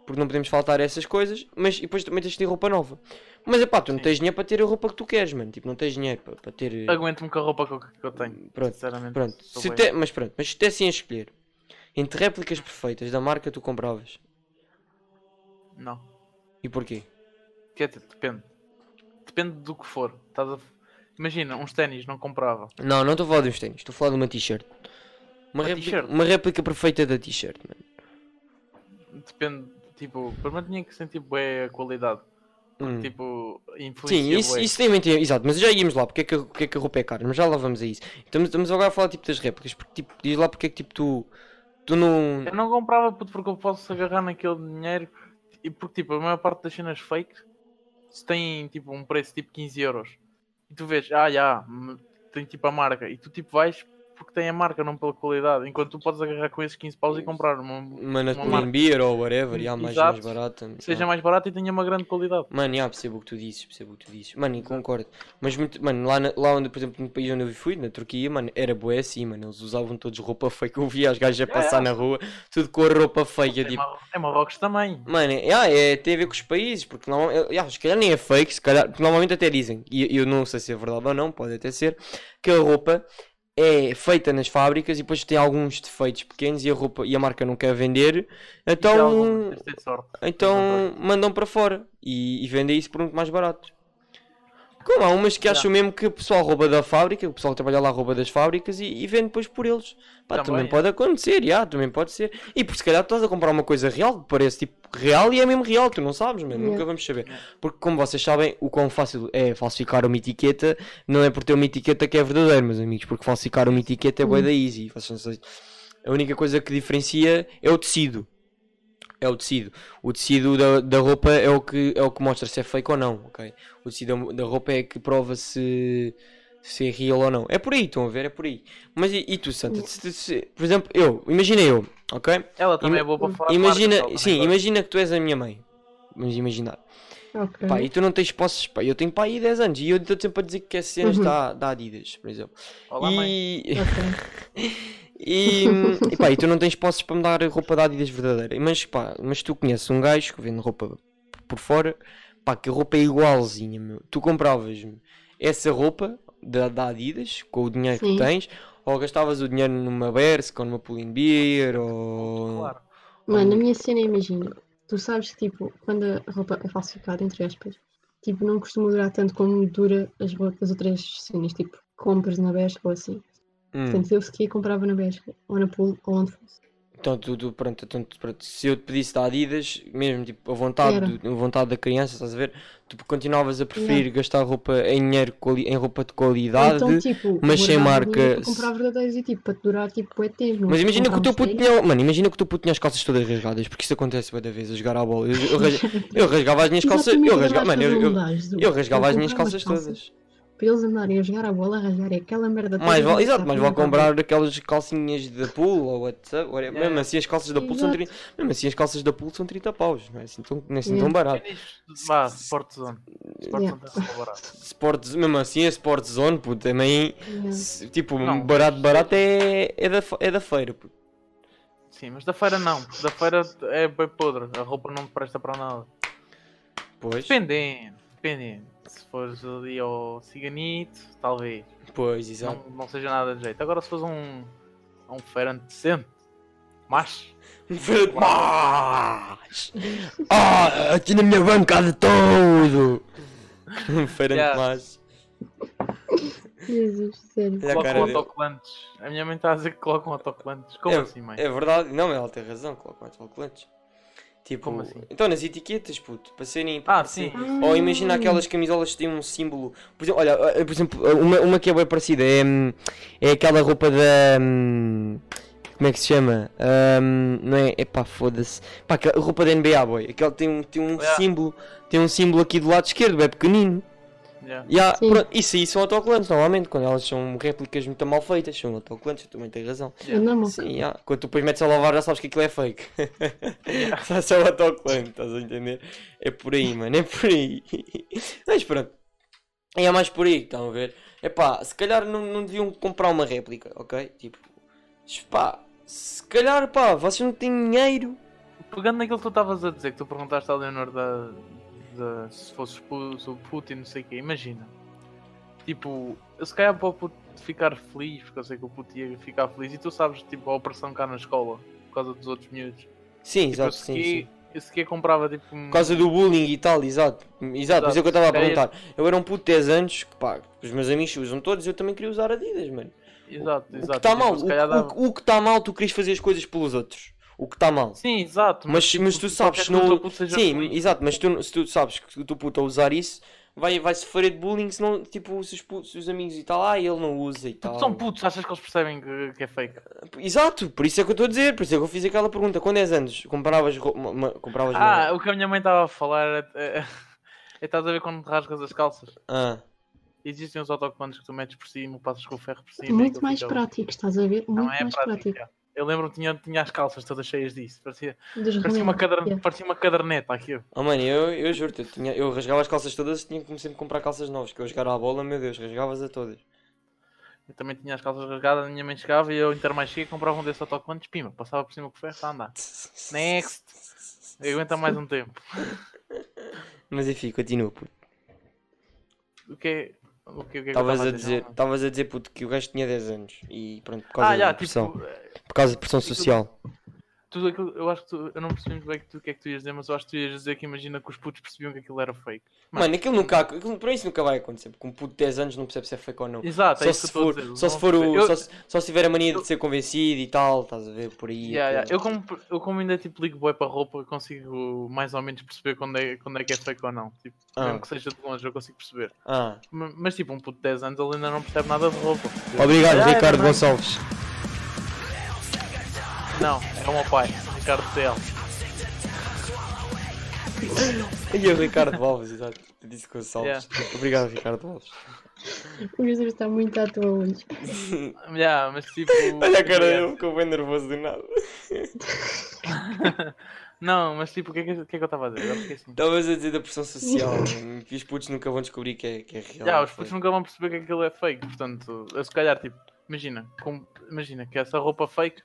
porque não podemos faltar a essas coisas, mas e depois também tens de ter roupa nova. Mas, pá, tu não Sim. tens dinheiro para ter a roupa que tu queres, mano, tipo, não tens dinheiro para, para ter... Aguento-me com a roupa que eu, que tenho. Pronto, Sinceramente. pronto, se te, mas pronto, mas se dessem a escolher, entre réplicas perfeitas da marca tu compravas, Não. e porquê? Quer dizer, depende. Depende do que for. Estás a... Imagina, uns ténis não comprava. Não, não estou a falar de uns ténis, estou a falar de uma t-shirt. Uma A réplica, t-shirt. uma réplica perfeita da t-shirt, mano. Depende, tipo, primeiro tinha que sentir bem a qualidade. Hum. Tipo, Sim, isso, bué. isso também tem, exato, mas já íamos lá, porque é que, porque é que a roupa é cara, mas já lá vamos a isso. Estamos, estamos agora a falar tipo das réplicas, porque tipo, diz lá porque é que tipo tu, tu não. Eu não comprava puto, porque eu posso agarrar naquele dinheiro e porque tipo, a maior parte das cenas fake se tem tipo um preço tipo 15 euros e tu vês, ah já, tem tipo a marca e tu tipo vais porque tem a marca, não pela qualidade, enquanto tu podes agarrar com esses 15 paus e comprar uma Uma na marca. Beer ou whatever, já, mais, mais barata. que seja já. mais barata e tenha uma grande qualidade. Mano, já percebo o que tu dizes, percebo o que tu dizes. Mano, e concordo. Mas muito, mano, lá, na- lá onde, por exemplo, no país onde eu fui, na Turquia, mano, era bué assim, mano. Eles usavam todos roupa fake. Eu via as gajas a passar na rua, tudo com a roupa É, tipo, é Marrocos também. Mano, é, é, tem a ver com os países, porque normalmente, é, se calhar nem é fake, se calhar, normalmente até dizem, e eu não sei se é verdade ou não, pode até ser, que a roupa é feita nas fábricas e depois tem alguns defeitos pequenos e a roupa e a marca não quer vender, então, sorte. então mandam para fora e, e vendem isso por muito mais barato. Como há umas que Já. acham mesmo que o pessoal rouba da fábrica, o pessoal que trabalha lá rouba das fábricas e, e vende depois por eles. Pá, também, Também, é. pode acontecer, já, também pode ser. E por se calhar estás a comprar uma coisa real, que parece tipo real e é mesmo real, tu não sabes, mano, Yeah. nunca vamos saber. Porque como vocês sabem, o quão fácil é falsificar uma etiqueta, não é por ter uma etiqueta que é verdadeiro, meus amigos, porque falsificar uma etiqueta é Hum. da easy. A única coisa que diferencia é o tecido. É o tecido. O tecido da, da roupa é o, que, é o que mostra se é fake ou não, ok? O tecido da- roupa é que prova se, se é real ou não. É por aí, estão a ver? É por aí. Mas e, e tu, Santa? Se- se- por exemplo, eu, imagina eu, ok? Ela também Ima- é boa para falar Imagina, marcas, ela sim, imagina que tu és a minha mãe. Vamos imaginar. Ok. Pá, e tu não tens posses, pá, eu tenho pá aí 10 anos e eu estou sempre a dizer que é cenas Uhum. da, da Adidas, por exemplo. Olá, mãe. E, Ok. e, e pá, e tu não tens posses para me dar roupa da Adidas verdadeira. Mas pá, mas tu conheces um gajo que vende roupa por fora, pá, que a roupa é igualzinha, meu. Tu compravas-me essa roupa da, da Adidas com o dinheiro Sim. que tens, ou gastavas o dinheiro numa Bersk ou numa Pull Beer ou. Claro. Mano, a minha cena, imagina, tu sabes que tipo, quando a roupa é falsificada, entre aspas, tipo, não costuma durar tanto como dura as, as outras cenas, tipo, compras na Bershka ou assim. Hum. Portanto, eu sequer comprava na Bershka, ou na Pool, ou onde fosse. Então, tu, tu- pronto, então, tu- pronto, se eu te pedisse da Adidas, mesmo tipo a vontade, do- a vontade da criança, estás a ver? Tu continuavas a preferir gastar roupa em dinheiro, em roupa de qualidade. então, tipo, mas sem marca, comprar verdadeiros e tipo, para te durar tipo, bué tempo. mas imagina que o teu puto tinha, mano, imagina que o teu puto tinha as calças todas rasgadas, porque isso acontece muitas vezes a jogar à bola. Eu, eu, ras- eu rasgava as minhas calças, eu rasgava, mano, eu, eu, eu rasgava as minhas calças todas. Para eles andarem a jogar a bola, arranjarem aquela merda Mais vale, exato, vale não comprar aquelas calcinhas da Pool ou WhatsApp. Yeah. mesmo assim as calças da Pool são Exato. 30, mesmo assim as calças da Pool são 30 paus, não é assim tão, não é assim Yeah. tão barato. Vá, Sport Zone. Sport Yeah. Zone barato. Sport, mesmo assim a Sport Zone, puto, também, Yeah. se- tipo, Não. barato, barato é, é, da, é da feira, puto. Sim, mas da feira não. porque Da feira é bem podre. A roupa não presta para nada. Pois, Dependendo. Dependendo. Se fores ali ao ciganito, talvez. pois, exato. Não, não seja nada de jeito. Agora se fores um, a um feirante decente, mas Feira de Tomás! Ah, aqui na minha bancada todo! Feira de Yeah. Tomás. Jesus, sério. Colocam autocolantes. A minha mãe está a dizer que colocam autocolantes. Como é, assim, mãe? É verdade, não, ela tem razão, coloca mais calculantes. Tipo, Como assim? então nas etiquetas, puto, para serem. Ah, sim. Ou imagina aquelas camisolas que têm um símbolo. Por exemplo, olha, eh, por exemplo, uma, uma que é bem parecida é, hum, é aquela roupa da. hum, Como é que se chama? Hum, não é? Epá, foda-se. Pá, aquela roupa da NBA, boy. Aquela tem um, tem um Yeah. símbolo. Tem um símbolo aqui do lado esquerdo, é pequenino. Yeah. Yeah, pronto, isso aí são autocolantes, normalmente, quando elas são réplicas muito mal feitas, são autocolantes, tu também tens razão. Normal. Sim, yeah. quando tu depois metes a lavar já sabes que aquilo é fake. Só só o autocolante, estás a entender? É por aí, mano, é por aí. Mas pronto. E é mais por aí, estão a ver? É pá, se calhar não, não deviam comprar uma réplica, ok? Tipo, pá, se calhar, pá, vocês não têm dinheiro. Pegando naquilo que tu estavas a dizer, que tu perguntaste à Leonor da, da- se fosse o Putin, não sei o quê, imagina. Tipo, se calhar para o Putin ficar feliz, porque eu sei que o Putin ia ficar feliz, e tu sabes, tipo, a opressão cá na escola, por causa dos outros miúdos. Sim, Tipo, exato, sim, sim. eu sequer comprava, tipo. Por causa do bullying e tal, exato. Exato, isso é que eu estava a perguntar. Eu era um puto de 10 anos, que pá, os meus amigos usam todos, eu também queria usar Adidas, mano. Exato, O que exato. está Tipo, mal, o, o- o que está mal, tu queres fazer as coisas pelos outros. O que está mal. Sim, exato. Mas, mas tu sabes, que o não. teu puto seja Sim, feliz. exato, mas tu, se tu sabes que o teu puto a usar isso, vai, vai sofrer de bullying se não, tipo, se os, putos- se os amigos e tal, ah, ele não usa e tal. São putos, achas que eles percebem que, que é fake? Exato, por isso é que eu estou a dizer, por isso é que eu fiz aquela pergunta. Com 10 anos, compravas roupa. ma- ma- Compravas Ah, uma- o que a minha mãe estava a falar é, é, é estás a ver quando te rasgas as calças. Ah, Existem os autocomandos que tu metes por cima, passas com o ferro por cima. e Muito mais fica- prático, estás a ver? Muito Não é mais prático. prático. Eu lembro que tinha, tinha as calças todas cheias disso. Parecia, parecia, uma, remédios, cadern- yeah. parecia uma caderneta aquilo. oh mano, eu, eu juro-te, eu, tinha, eu rasgava as calças todas e tinha que sempre comprar calças novas, que eu jogar à bola, meu Deus, rasgavas a todas. Eu também tinha as calças rasgadas, a minha mãe chegava e eu inter mais cheio comprava um desses autocomandos, pima, passava por cima com ferro a andar. Next! Aguenta mais um tempo. Mas enfim, continua, puto. O que é. O que, o que é Estavas estava a dizer, Não, estavas a dizer, puto, que o gajo tinha 10 anos e pronto, por causa Ah, já, da pressão. tipo, Por causa de pressão social. Tudo aquilo, eu acho que tu, eu não percebi muito bem o que tu- o que é que tu ias dizer, mas eu acho que tu ias dizer que imagina que os putos percebiam que aquilo era fake. Mano, Mano, aquilo nunca, aquilo, para isso nunca vai acontecer, porque um puto de 10 anos não percebe se é fake ou não. Exato, é Só isso se, que a for, dizer. só se for o. Eu- Só se, só se tiver a mania eu- de ser convencido e tal, estás a ver por aí. Yeah, yeah. Eu, como, eu como ainda tipo ligo boi para roupa, eu consigo mais ou menos perceber quando é, quando é que é fake ou não. Tipo, Ah. mesmo que seja de longe, eu consigo perceber. Ah, Ma- Mas tipo, um puto de 10 anos ele ainda não percebe nada de roupa. obrigado, Ah, Ricardo não, Gonçalves. Não, é o meu pai, Ricardo TL. E o Ricardo Alves, exato. Eu disse Gonçalves. Obrigado, Ricardo Alves. O Jesus está muito à toa hoje. Yeah, mas tipo. Olha a cara dele, ficou bem nervoso do nada. Não, mas tipo, o que é que, que, é que eu estava a dizer? Esqueci. Estavas a dizer da pressão social, que os putos nunca vão descobrir que é, que é real. Já, os putos nunca vão perceber que aquilo é fake, portanto, eu se calhar, tipo, imagina, com- imagina que essa roupa fake,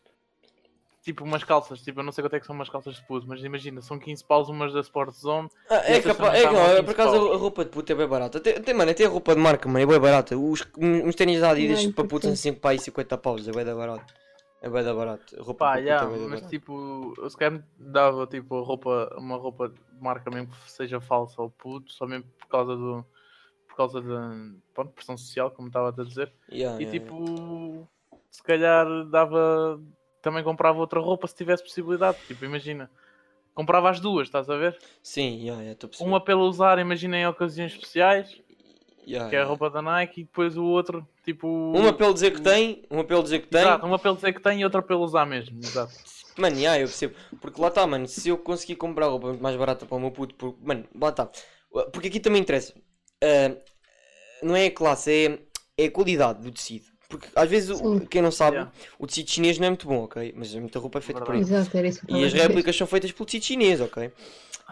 tipo umas calças, tipo, eu não sei quanto é que são umas calças de puto, mas imagina, são 15 paus umas da Sport Zone, Ah, é capaz, é, não, a é 15 por acaso paus. a roupa de puta é bem barata. Até, até, mano, até a roupa de marca, mano, é bem barata. Os, uns ténis da Adidas para putos são 5 pá e 50 paus, é bem da barato. É bem da barato. A roupa pá, já, é da mas barato. tipo, eu se calhar dava, tipo, roupa, uma roupa de marca mesmo que seja falsa ao puto, só mesmo por causa do, por causa da, pronto, pressão social, como estava a dizer, Yeah, e yeah, tipo, se calhar dava, também comprava outra roupa se tivesse possibilidade, tipo, imagina, comprava as duas, estás a ver? Sim, yeah, yeah. Uma pelo usar, imagina em ocasiões especiais, Yeah, que é a roupa da Nike, e depois o outro, tipo. Uma pelo dizer que tem, uma pelo dizer que tem. Exato, uma pelo dizer que tem e outra pelo usar mesmo. Exato. Mano, yeah, eu percebo. Porque lá está, mano, se eu conseguir comprar roupa mais barata para o meu puto, por... mano, lá está. Porque aqui também interessa. Ah, não é a classe, é, é a qualidade do tecido. Porque às vezes, o- Sim. quem não sabe, Yeah. o tecido chinês não é muito bom, ok? Mas muita roupa é feita por aí. Exato, era isso que eu E as réplicas são feitas pelo tecido chinês, ok?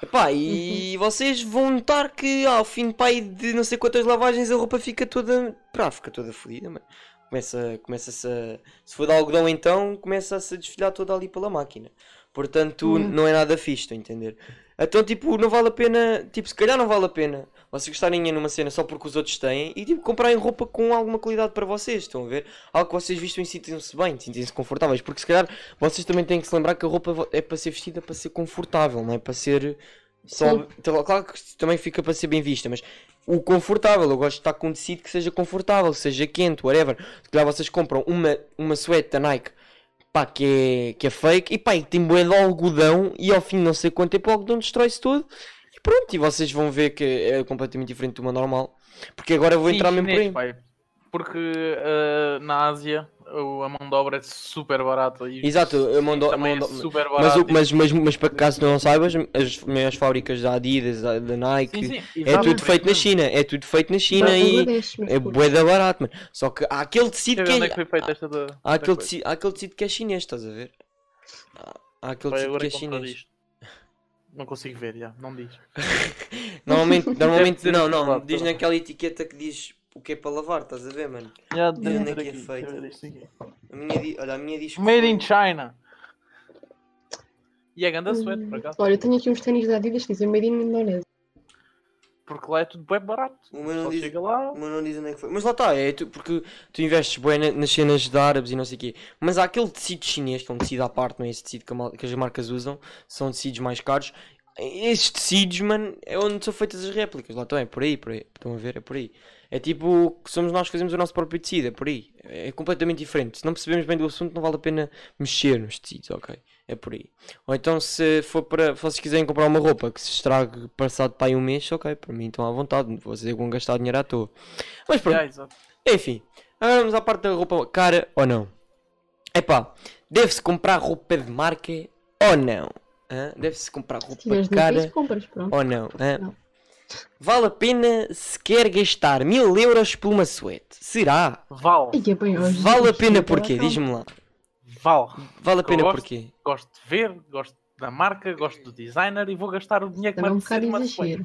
Epá, e vocês vão notar que ao fim pai, de não sei quantas lavagens a roupa fica toda. Pá, fica toda fodida, mano. Começa, começa-se a. Se for de algodão então, começa-se a desfilhar toda ali pela máquina. Portanto, Hum. não é nada fixe, estão a entender? Então, tipo, não vale a pena. Tipo, se calhar não vale a pena vocês dinheiro numa cena só porque os outros têm e, tipo, comprarem roupa com alguma qualidade para vocês, estão a ver? Algo que vocês vistam e sentem-se bem, sentem-se confortáveis. Porque se calhar vocês também têm que se lembrar que a roupa é para ser vestida para ser confortável, não é para ser só. Claro que também fica para ser bem vista, mas o confortável, eu gosto de estar com um tecido que seja confortável, seja quente, whatever. Se calhar vocês compram uma, uma suéte da Nike pá, que é, que é fake e pá, e tem bué de algodão e ao fim de não sei quanto tempo o algodão destrói-se todo e pronto, e vocês vão ver que é completamente diferente de uma normal. Porque agora eu vou Sim, entrar mesmo por aí. pai. Porque eh, na Ásia a mão de obra é super barata. E Exato, a mão de- a também mão é super Mas, barata. o- mas, mas, mas para caso tu não saibas, as maiores fábricas da Adidas, da, da Nike, Sim, sim, é tudo feito na China, é tudo feito na China e mas é bué da barato, mano. Só que há aquele tecido que é, é da. há, aquele tecido, há aquele tecido que é chinês, estás a ver? Há- Há aquele tecido que é chinês. Não consigo ver, já, não diz. Normalmente, normalmente não, não, diz naquela etiqueta que diz o que é para lavar, estás a ver, mano? Já, onde é que é feito. A minha, di- olha, a minha diz que Made in China. E é grande suéte, por acaso. Olha, eu tenho aqui uns ténis da Adidas que dizem Made in Indonésia. Porque lá é tudo bem barato. O meu não Só diz- chega lá. Mas não diz onde é que foi. Mas lá está, é tu, porque tu investes bem na- nas cenas de árabes e não sei o quê. Mas há aquele tecido chinês, que é um tecido à parte, não é esse tecido que, a mal- que as marcas usam, são tecidos mais caros. estes tecidos, mano, é onde são feitas as réplicas. Lá estão, é por aí, por aí. Estão a ver, é por aí. É tipo, que somos nós que fazemos o nosso próprio tecido, é por aí. É completamente diferente. Se não percebemos bem do assunto, não vale a pena mexer nos tecidos, ok? É por aí. Ou então, se for para. Se vocês quiserem comprar uma roupa que se estrague passado para aí um mês, ok, para mim estão à vontade. Vocês vão gastar dinheiro à toa. Mas pronto, exato. enfim. Agora vamos à parte da roupa cara ou não. Epá, deve-se comprar roupa de marca ou não? Deve-se comprar roupa cara compras, ou não? Não. Vale a pena se quer gastar mil euros por uma suéte? Será? Vale, hoje Vale a pena é porquê? calma. Diz-me lá. vale. Vale a pena gosto. porquê? Gosto de ver, gosto da marca, gosto do designer e vou gastar o dinheiro que Também é um bocado numa suéte.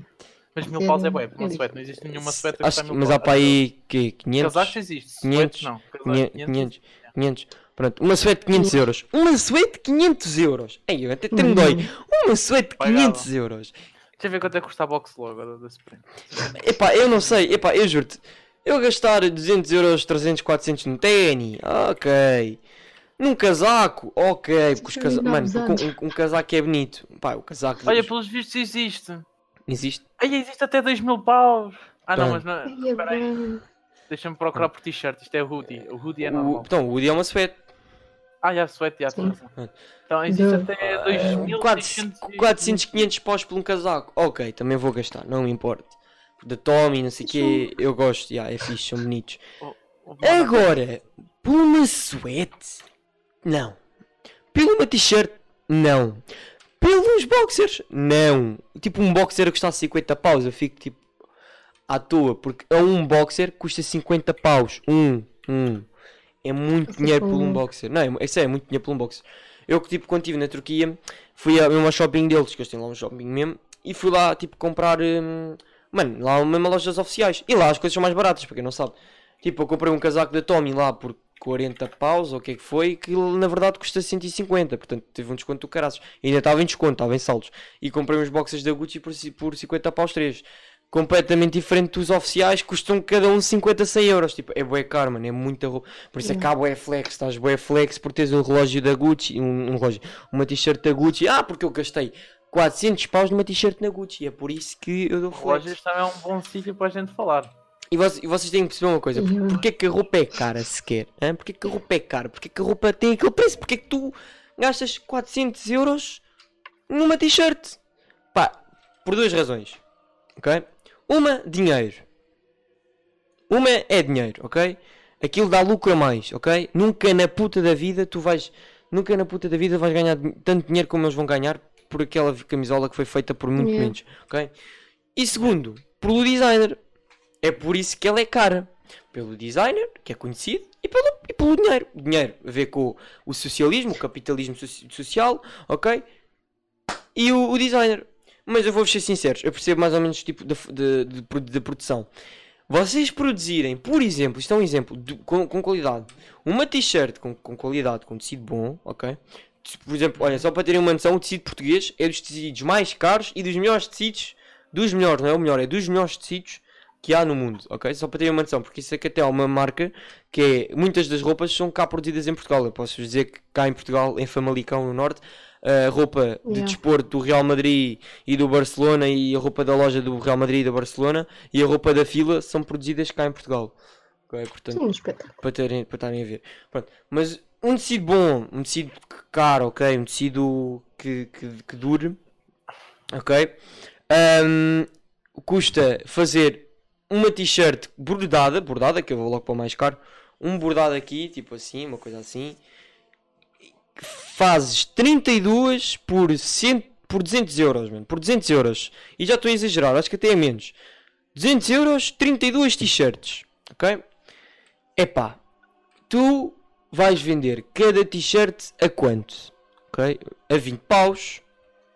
Mas mil paus é bué, uma é suéte. Não existe nenhuma suéte que custa que- mil mas há para aí que 500? Casacos existe, 500, suétes não. Casacos, 500, 500. 500, 500. Pronto, uma suéte de 500 euros. Uma suéte de 500 euros. Ei, eu até, até me Hum. dói. Uma suéte de Pagava. 500 euros. Deixa eu ver quanto é que custa a box logo desse prêmio. Epá, eu não sei. Epá, eu juro-te. Eu gastar 200 euros, 300, 400 no ténis. Ok. Num casaco. Ok. Porque os casa... Mano, porque um, um casaco é bonito. Pá, o casaco... Olha, pelos vistos existe. Existe. Aí existe até 2 mil paus. Ah não, Pronto. mas não. É Espera aí, bem. deixa-me procurar por t-shirt. Isto é hoodie. O hoodie é O... normal. Então, o Woody é uma suéte. Ah, já, sweat, já. Sim. tens razão. Então existe Duh. até 2.600. 400, 400 500 paus por um casaco. Ok, também vou gastar, não me importa. Da Tommy, não sei o quê, eu gosto, yeah, é fixe, são bonitos. Agora, por uma suéte, não. Pelo uma t-shirt, não. Pelos boxers, não. Tipo um boxer a custar 50 paus, eu fico tipo à toa, porque a um boxer custa 50 paus. Um, um. É muito Vocês dinheiro por um boxer. Não, é, isso é muito dinheiro por um boxer. Eu que tipo quando estive na Turquia, fui a ao shopping deles, que eles têm lá um shopping mesmo, e fui lá tipo comprar, hum, mano, lá mesmo lojas oficiais. E lá as coisas são mais baratas, para quem não sabe. Tipo, eu comprei um casaco da Tommy lá por 40 paus, ou o que é que foi, que na verdade custa 150, portanto teve um desconto do caraças. E ainda estava em desconto, estava em saldos. E comprei uns boxers da Gucci por, por 50 paus 3. Completamente diferente dos oficiais, custam cada um 50, 100 euros. Tipo, é bué caro, mano, é muita roupa. Por isso é que há bué flex, estás bué flex por teres um relógio da Gucci, um, um relógio, uma t-shirt da Gucci. Ah, porque eu gastei 400 paus numa t-shirt na Gucci. É por isso que eu dou flex. Lojas também é um bom sítio para a gente falar. E vocês, e vocês têm que perceber uma coisa, por- Yeah. porque é que a roupa é cara sequer? Hã? Porquê que a roupa é cara? Porquê que a roupa tem aquele preço? Porquê que tu gastas 400 euros numa t-shirt? Pá, por duas razões, ok? Uma, dinheiro. Uma é dinheiro, ok? Aquilo dá lucro a mais, ok? Nunca na puta da vida tu vais... Nunca na puta da vida vais ganhar tanto dinheiro como eles vão ganhar por aquela camisola que foi feita por muito Yeah. menos, ok? E segundo, pelo designer. É por isso que ela é cara. Pelo designer, que é conhecido, e pelo, e pelo dinheiro. Dinheiro a ver com o, o socialismo, o capitalismo soci- social, ok? E o, o designer. Mas eu vou-vos ser sinceros, eu percebo mais ou menos o tipo de, de, de, de produção. Vocês produzirem, por exemplo, isto é um exemplo, de- com, com qualidade, uma t-shirt com, com qualidade, com tecido bom, ok? Por exemplo, olha, só para terem uma noção, o tecido português é dos tecidos mais caros e dos melhores tecidos, dos melhores, não é o melhor, é dos melhores tecidos que há no mundo, ok? Só para terem uma noção, porque isso é que até há uma marca que é, muitas das roupas são cá produzidas em Portugal. Eu posso dizer que cá em Portugal, em Famalicão, no Norte, a roupa de Yeah. desporto do Real Madrid e do Barcelona e a roupa da loja do Real Madrid e do Barcelona e a roupa da fila são produzidas cá em Portugal. Ok? Portanto, Sim, um espetáculo. para terem para estarem a ver. Pronto. Mas um tecido bom, um tecido caro, ok? Um tecido que, que, que dure, ok? Ahm, custa fazer uma t-shirt bordada, bordada, que eu vou logo para o mais caro, um bordado aqui, tipo assim, uma coisa assim. Fazes 32 por, 100, por 200 euros, mano, por 200 euros. E já estou a exagerar, acho que até é menos. 200 euros, 32 t-shirts, ok? Epá, tu vais vender cada t-shirt a quanto? Ok? A 20 paus.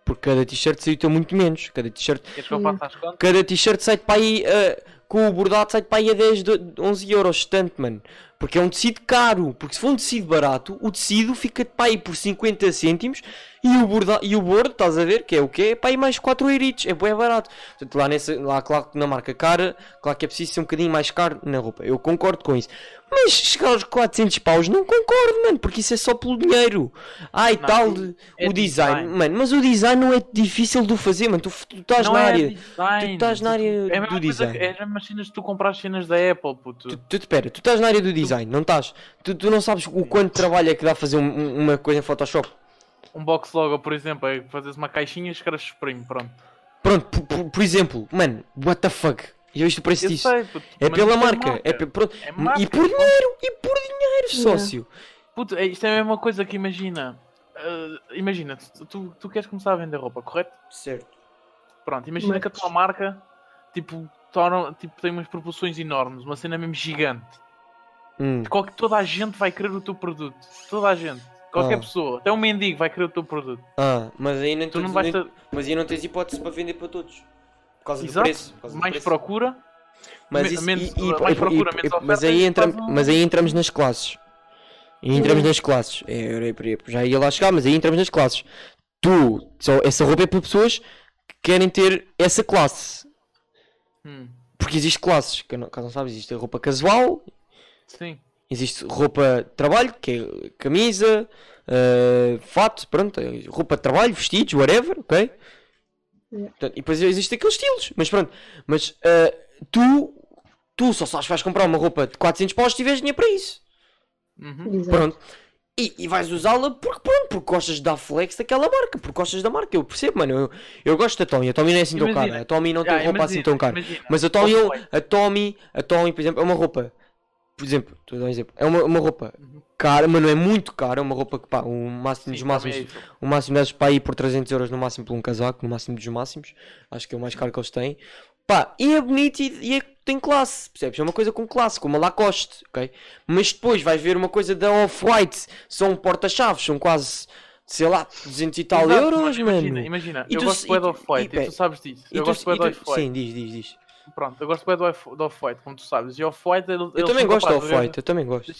Porque cada t-shirt saiu muito menos. Cada t-shirt contas? cada t-shirt sai para aí ah, com o bordado sai para aí a 10, do- 11 euros tanto, mano. Porque é um tecido caro. Porque se for um tecido barato, o tecido fica para aí por 50 cêntimos e o, borda, e o bordo, estás a ver, que é o quê? É aí mais 4 euritos. É bem barato. Portanto, lá, nessa, lá, claro que na marca cara, claro que é preciso ser um bocadinho mais caro na roupa. Eu concordo com isso. Mas chegar aos 400 paus não concordo, mano, porque isso é só pelo dinheiro. Ai, Não, tal, é de- o design. design. mano, mas o design não é difícil de fazer, mano. Tu, tu estás Não na é área. design, tu estás na área é do design. que- É as mesmas cenas que tu compras cenas da Apple, puto. Tu, tu, espera, tu estás na área do design, não estás? Tu, tu não sabes o quanto trabalho é que dá fazer um- um- uma coisa em Photoshop? Um box logo, por exemplo, é fazeres uma caixinha e escreves Supreme, pronto. Pronto, por, por- por exemplo, mano, what the fuck? Já viste o preço Eu disso? sei, puto, É mas pela marca, é, pe- pronto. É E marca, por dinheiro, e por dinheiro, Yeah. sócio. Puto, é- isto é a mesma coisa que imagina. ah, imagina, tu, tu, tu queres começar a vender roupa, correto? Certo. Pronto, imagina que a tua marca, tipo, torna, tipo, tem umas proporções enormes, uma cena mesmo gigante. Hum, Qualquer, toda a gente vai querer o teu produto. Toda a gente. Qualquer Ah. pessoa. Até um mendigo vai querer o teu produto. Ah, mas aí não, Tu não vais nem- ter mas aí não tens hipótese para vender para todos. Por causa do Exato. preço. por causa do mais preço. procura. Mas, me- isso, menos- e- mais e- procura, e- menos mas, oferta, aí e entra, faz um- mas aí entramos nas classes. E entramos nas classes. É, já ia lá chegar, mas aí entramos nas classes. Tu, essa roupa é para pessoas que querem ter essa classe. Hum, Porque existe classes, que não, caso não sabes, existe a roupa casual, sim. existe roupa de trabalho, que é camisa, eh, fato, pronto, roupa de trabalho, vestidos, whatever, ok? Yeah. Portanto, e depois existem aqueles estilos, mas pronto, mas eh, tu, tu só sabes que vais comprar uma roupa de 400 paus se tiveres dinheiro para isso, Uhum. Pronto. E, e vais usá-la porque pronto, porque gostas dar flex daquela marca, porque gostas da marca, eu percebo, mano, eu, eu gosto da Tommy, a Tommy não é assim tão Imagina. cara, a Tommy não tem Ah, roupa imagina, assim tão cara. imagina. Mas a Tommy, a Tommy, a Tommy, por exemplo, é uma roupa. Por exemplo, estou a dar um exemplo. É uma, uma roupa Uhum. Cara, mas não é muito cara. É uma roupa que pá, o máximo Sim, dos máximos. também é. O máximo das para ir por 300 euros no máximo por um casaco, no máximo dos máximos. Acho que é o mais caro que eles têm. Pá, e é bonito e, e é, tem classe, percebes? É uma coisa com classe, como a Lacoste, ok? Mas depois vais ver uma coisa da Off-White, são porta-chaves, são quase, sei lá, 200 e tal Exato, euros, mas mano. Imagina, imagina. E eu tu gosto de off-white e e, tu sabes disso. E eu tu- gosto de off-white. Sim, diz, diz, diz. Pronto, eu gosto bué do off- do off-white, como tu sabes. E off-white, ele- Eu também gosto de- Off-White, eu também gosto.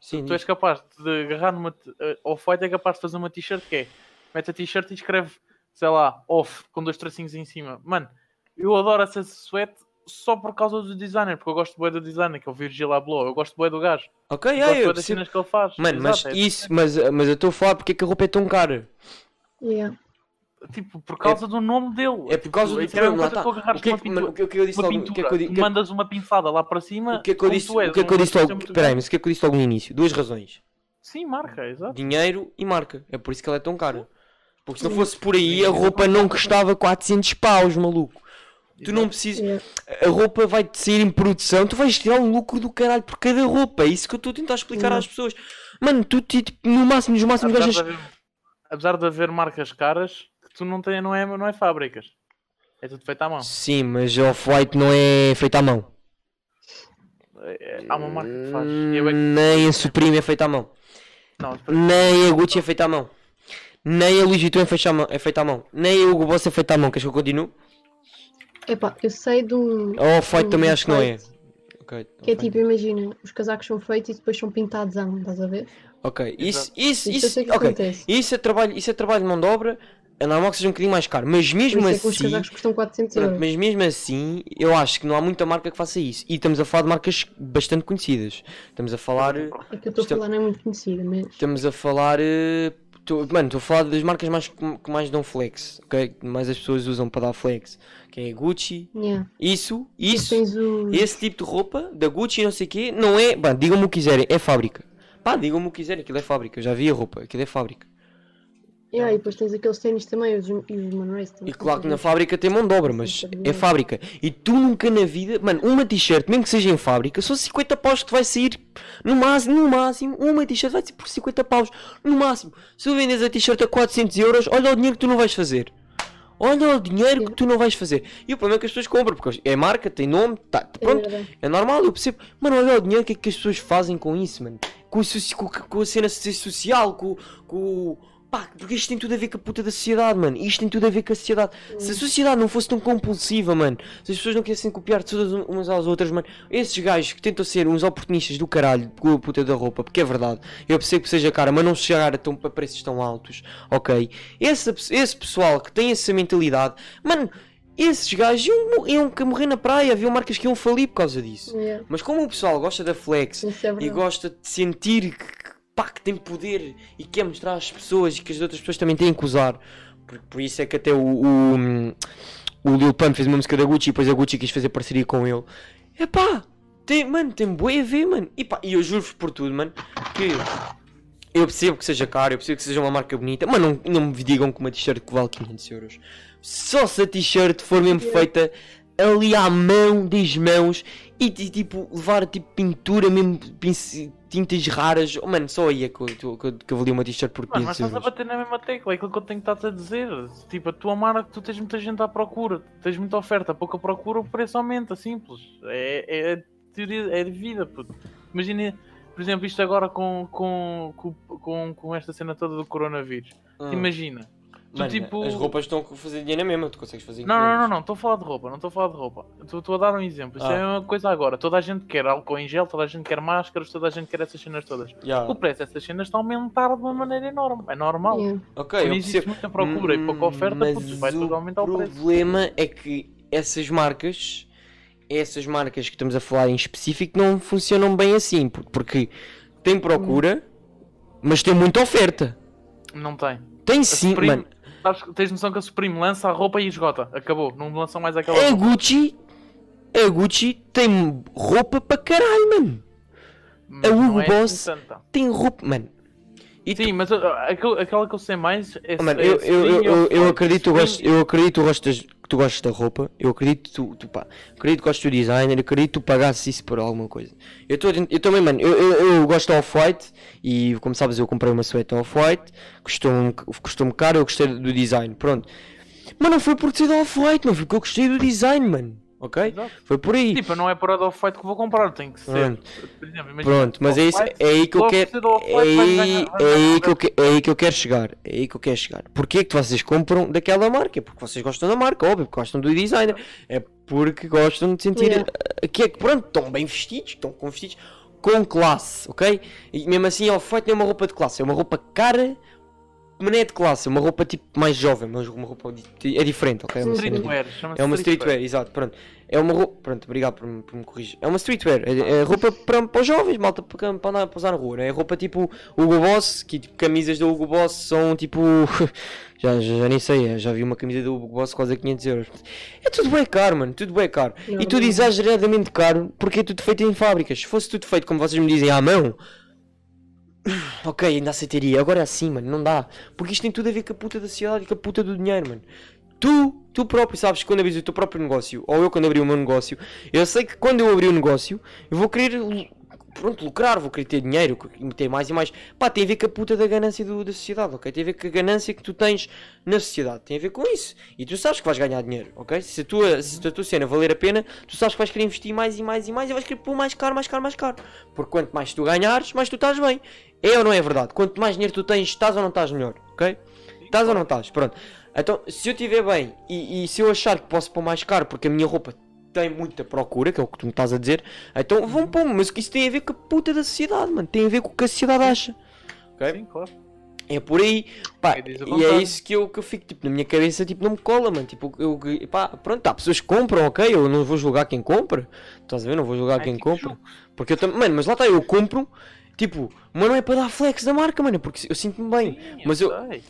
Sim, Tu és capaz de agarrar numa. eh, Off-white é capaz de fazer uma t-shirt que é. Mete a t-shirt e escreve, sei lá, off, com dois tracinhos em cima. Mano, eu adoro essa suéte só por causa do designer, porque eu gosto bué do designer, que é o Virgil Abloh. Eu gosto bué do gajo. Ok, Eu é, gosto eu das cenas que ele faz. Mano, mas é isso, mas, mas eu estou a falar porque é que a roupa é tão cara. Yeah. Tipo, por causa do nome dele. É por causa do Isso é que tu tá. agarrares O que é uma que, mano, pintura. o que, o que eu disse Uma logo? O que é pintura, que eu que é- mandas uma pinçada lá para cima. o que é que eu disse? és, O que é que eu disse logo? Peraí, grande. mas o que é que eu disse logo no início? Duas razões. Sim, marca, exato. Dinheiro e marca. É por isso que ela é tão cara. Porque se não fosse por aí, a roupa não custava 400 paus, maluco. Tu não precisas. A roupa vai sair em produção, tu vais tirar um lucro do caralho por cada roupa. É isso que eu estou a tentar explicar Não. às pessoas. Mano, tu tipo, no máximo, nos máximos Apesar de, haver, apesar de haver marcas caras, que tu não, tem, não, é, não é fábricas. É tudo feito à mão. Sim, mas Off-White não é feita à mão. É- há uma marca que faz. Eu é que- Nem a Supreme é feita à mão. Não, Nem a Gucci é feita à mão. Nem a Louis Vuitton é feita à mão. É feita à mão. Nem a Hugo Boss é feita à mão. Queres que eu continue? Epá, eu sei de um. A Off-White um também acho que não é. site Ok, Que é tipo, imagina, os casacos são feitos e depois são pintados à mão, estás a ver? Ok, isso, Exato. isso, Isso, isso, sei que ok. acontece. Isso é trabalho, isso é trabalho de mão de obra. É normal que seja um bocadinho mais caro, mas mesmo é que os assim, casacos custam 400 pronto, euros. mas mesmo assim, eu acho que não há muita marca que faça isso. E estamos a falar de marcas bastante conhecidas. Estamos a falar, É que eu estou a é- falar, não é muito conhecida, mas. estamos a falar, eh, tô- mano, estou a falar das marcas mais que mais dão flex, ok? Que mais as pessoas usam para dar flex, que é Gucci, Yeah. isso, isso. O. Esse tipo de roupa, da Gucci e não sei o quê, não é. Digam-me o que quiserem, é fábrica. Pá, digam-me o que quiserem, aquilo é fábrica. Eu já vi a roupa, aquilo é fábrica. Yeah, e depois tens aqueles ténis também, os, e os Monrace também. E claro que na fábrica tem mão de obra, mas é fábrica. E tu nunca na vida, mano, uma t-shirt, mesmo que seja em fábrica, são 50 paus que vai sair no máximo, no máximo, uma t-shirt vai ser por 50 paus, no máximo. Se tu vendes a t-shirt a 400 euros, olha o dinheiro que tu não vais fazer. Olha o dinheiro que tu não vais fazer. E o problema é que as pessoas compram, porque é marca, tem nome, tá, É pronto, é normal, eu percebo. Mano, olha o dinheiro que é que as pessoas fazem com isso, mano. Com, o soci- com, com a cena social, com, com. Pá, porque isto tem tudo a ver com a puta da sociedade, mano. Isto tem tudo a ver com a sociedade. Se a sociedade não fosse tão compulsiva, mano. Se as pessoas não quisessem copiar todas um- umas às outras, mano. Esses gajos que tentam ser uns oportunistas do caralho com a puta da roupa, porque é verdade. Eu percebo que seja cara, mas não chegar a, tão, para preços tão altos, ok? Esse, esse pessoal que tem essa mentalidade, mano. esses gajos iam, iam que morrer na praia, havia marcas que iam falir por causa disso. Yeah. Mas como o pessoal gosta da flex é e gosta de sentir que, pá, que tem poder e quer mostrar às pessoas e que as outras pessoas também têm que usar. Por, por isso é que até o, o, o Lil Pump fez uma música da Gucci e depois a Gucci quis fazer parceria com ele. É pá, tem, mano, tem bué a ver, mano. E pá, e eu juro-vos por tudo, mano, que eu percebo que seja caro, eu percebo que seja uma marca bonita, mas não, não me digam que uma t-shirt que vale 500 euros. Só se a t-shirt for mesmo feita ali à mão, das mãos, e, e, tipo levar tipo pintura mesmo, tintas raras. Oh, mano, só aí é que eu, que eu, que eu valia uma t-shirt por Mano, mas 500 estás a bater na mesma tecla, é aquilo que eu tenho que estar a dizer. Tipo, a tua marca, tu tens muita gente à procura, tens muita oferta, pouca procura, o preço aumenta, simples. É, é, teoria, é de vida, puto. Imagina, por exemplo, isto agora com, com, com, com, com esta cena toda do coronavírus. Hum. Imagina. Tu, Mano, tipo- As roupas estão a fazer dinheiro na mesma, tu consegues fazer Não, não, não, não, estou a falar de roupa, não estou a falar de roupa. Estou a dar um exemplo. Isto Ah. é uma coisa agora. Toda a gente quer álcool em gel, toda a gente quer máscaras, toda a gente quer essas cenas todas. Yeah. O preço dessas cenas está a aumentar de uma maneira enorme. É normal. Yeah. Ok, Quando eu existe percebo. muita procura e pouca oferta, Mas putz, vai tudo aumentar o preço. problema é que essas marcas, essas marcas que estamos a falar em específico, não funcionam bem assim, por- porque tem procura, mas tem muita oferta. Não tem. Tem sim, Supreme- mano. Tens noção que a Supreme lança a roupa e esgota. Acabou. Não lançam mais aquela A roupa. Gucci, a Gucci tem roupa para caralho, mano. Mas a Hugo é Boss- tanta. Tem roupa, mano. E tu- Sim, mas uh, aquele- aquela que eu sei mais é Oh, mano, é eu, eu, eu, eu, eu Off-White. acredito tu gostas, eu acredito que tu gostas, que tu gostas da roupa, eu acredito que tu, tu pá, acredito que gostas do designer, eu acredito que tu pagasses isso por alguma coisa. Eu, tô, eu também, mano, eu, eu, eu gosto da Off-White e como sabes eu comprei uma suéte Off-White, custou-me custou caro, eu gostei do design, pronto. Mas não foi por ser da Off-White, não foi porque eu gostei do design, mano, ok? Exato. Foi por aí. Tipo, não é por a do Off-White que vou comprar, tem que ser. Pronto. Por exemplo, Pronto, mas é, isso, Off-White, é aí que eu quero. É Off-White aí, é, aí que eu, que- é aí que eu quero chegar. É aí que eu quero chegar. Porquê que vocês compram daquela marca? É porque vocês gostam da marca, óbvio, porque gostam do designer. É porque gostam de sentir Yeah. que é que pronto, estão bem vestidos, estão com vestidos com classe, ok? E mesmo assim, feito não é uma roupa de classe, é uma roupa cara, mas não é de classe, é uma roupa tipo mais jovem, mas uma roupa é diferente, ok? É uma Streetwear, é uma streetwear. exato, pronto. É uma roupa, pronto, obrigado por, me- por me corrigir. É uma streetwear, é, é roupa para, para os jovens, malta, para, para, andar, para usar na rua. não É roupa tipo Hugo Boss, que tipo, camisas da Hugo Boss são tipo. já, já, já nem sei, é, já vi uma camisa da Hugo Boss quase a 500 euros. É tudo bem caro, mano, tudo bem caro. Não, e tudo não. exageradamente caro porque é tudo feito em fábricas. Se fosse tudo feito como vocês me dizem à mão. Ok, ainda aceitaria. Agora é assim, mano, não dá. Porque isto tem tudo a ver com a puta da sociedade e com a puta do dinheiro, mano. Tu, tu próprio sabes que quando abres o teu próprio negócio, ou eu quando abri o meu negócio, eu sei que quando eu abrir o negócio, eu vou querer, pronto, lucrar, vou querer ter dinheiro, ter mais e mais. Pá, tem a ver com a puta da ganância do- da sociedade, ok? Tem a ver com a ganância que tu tens na sociedade, tem a ver com isso. E tu sabes que vais ganhar dinheiro, ok? Se a tua, se a tua cena valer a pena, tu sabes que vais querer investir mais e mais e mais e vais querer pôr mais caro, mais caro, mais caro. Porque quanto mais tu ganhares, mais tu estás bem. É ou não é verdade? Quanto mais dinheiro tu tens, estás ou não estás melhor, ok? Estás ou não estás? Pronto. Então, se eu estiver bem e, e se eu achar que posso pôr mais caro porque a minha roupa tem muita procura, que é o que tu me estás a dizer, então vão pôr mas isso tem a ver com a puta da sociedade, mano. Tem a ver com o que a sociedade acha. Ok? Sim, claro. É por aí, pá, É e é isso que eu, que eu fico, tipo, na minha cabeça, tipo, não me cola, mano, tipo, eu, pá, pronto, há pessoas que compram, ok, eu não vou julgar quem compra, estás a ver, não vou julgar Ai, quem tipo, compra, porque eu também, mano, mas lá está, eu compro, tipo, mas não é para dar flex da marca, mano, porque eu sinto-me bem, Sim, mas eu- sei.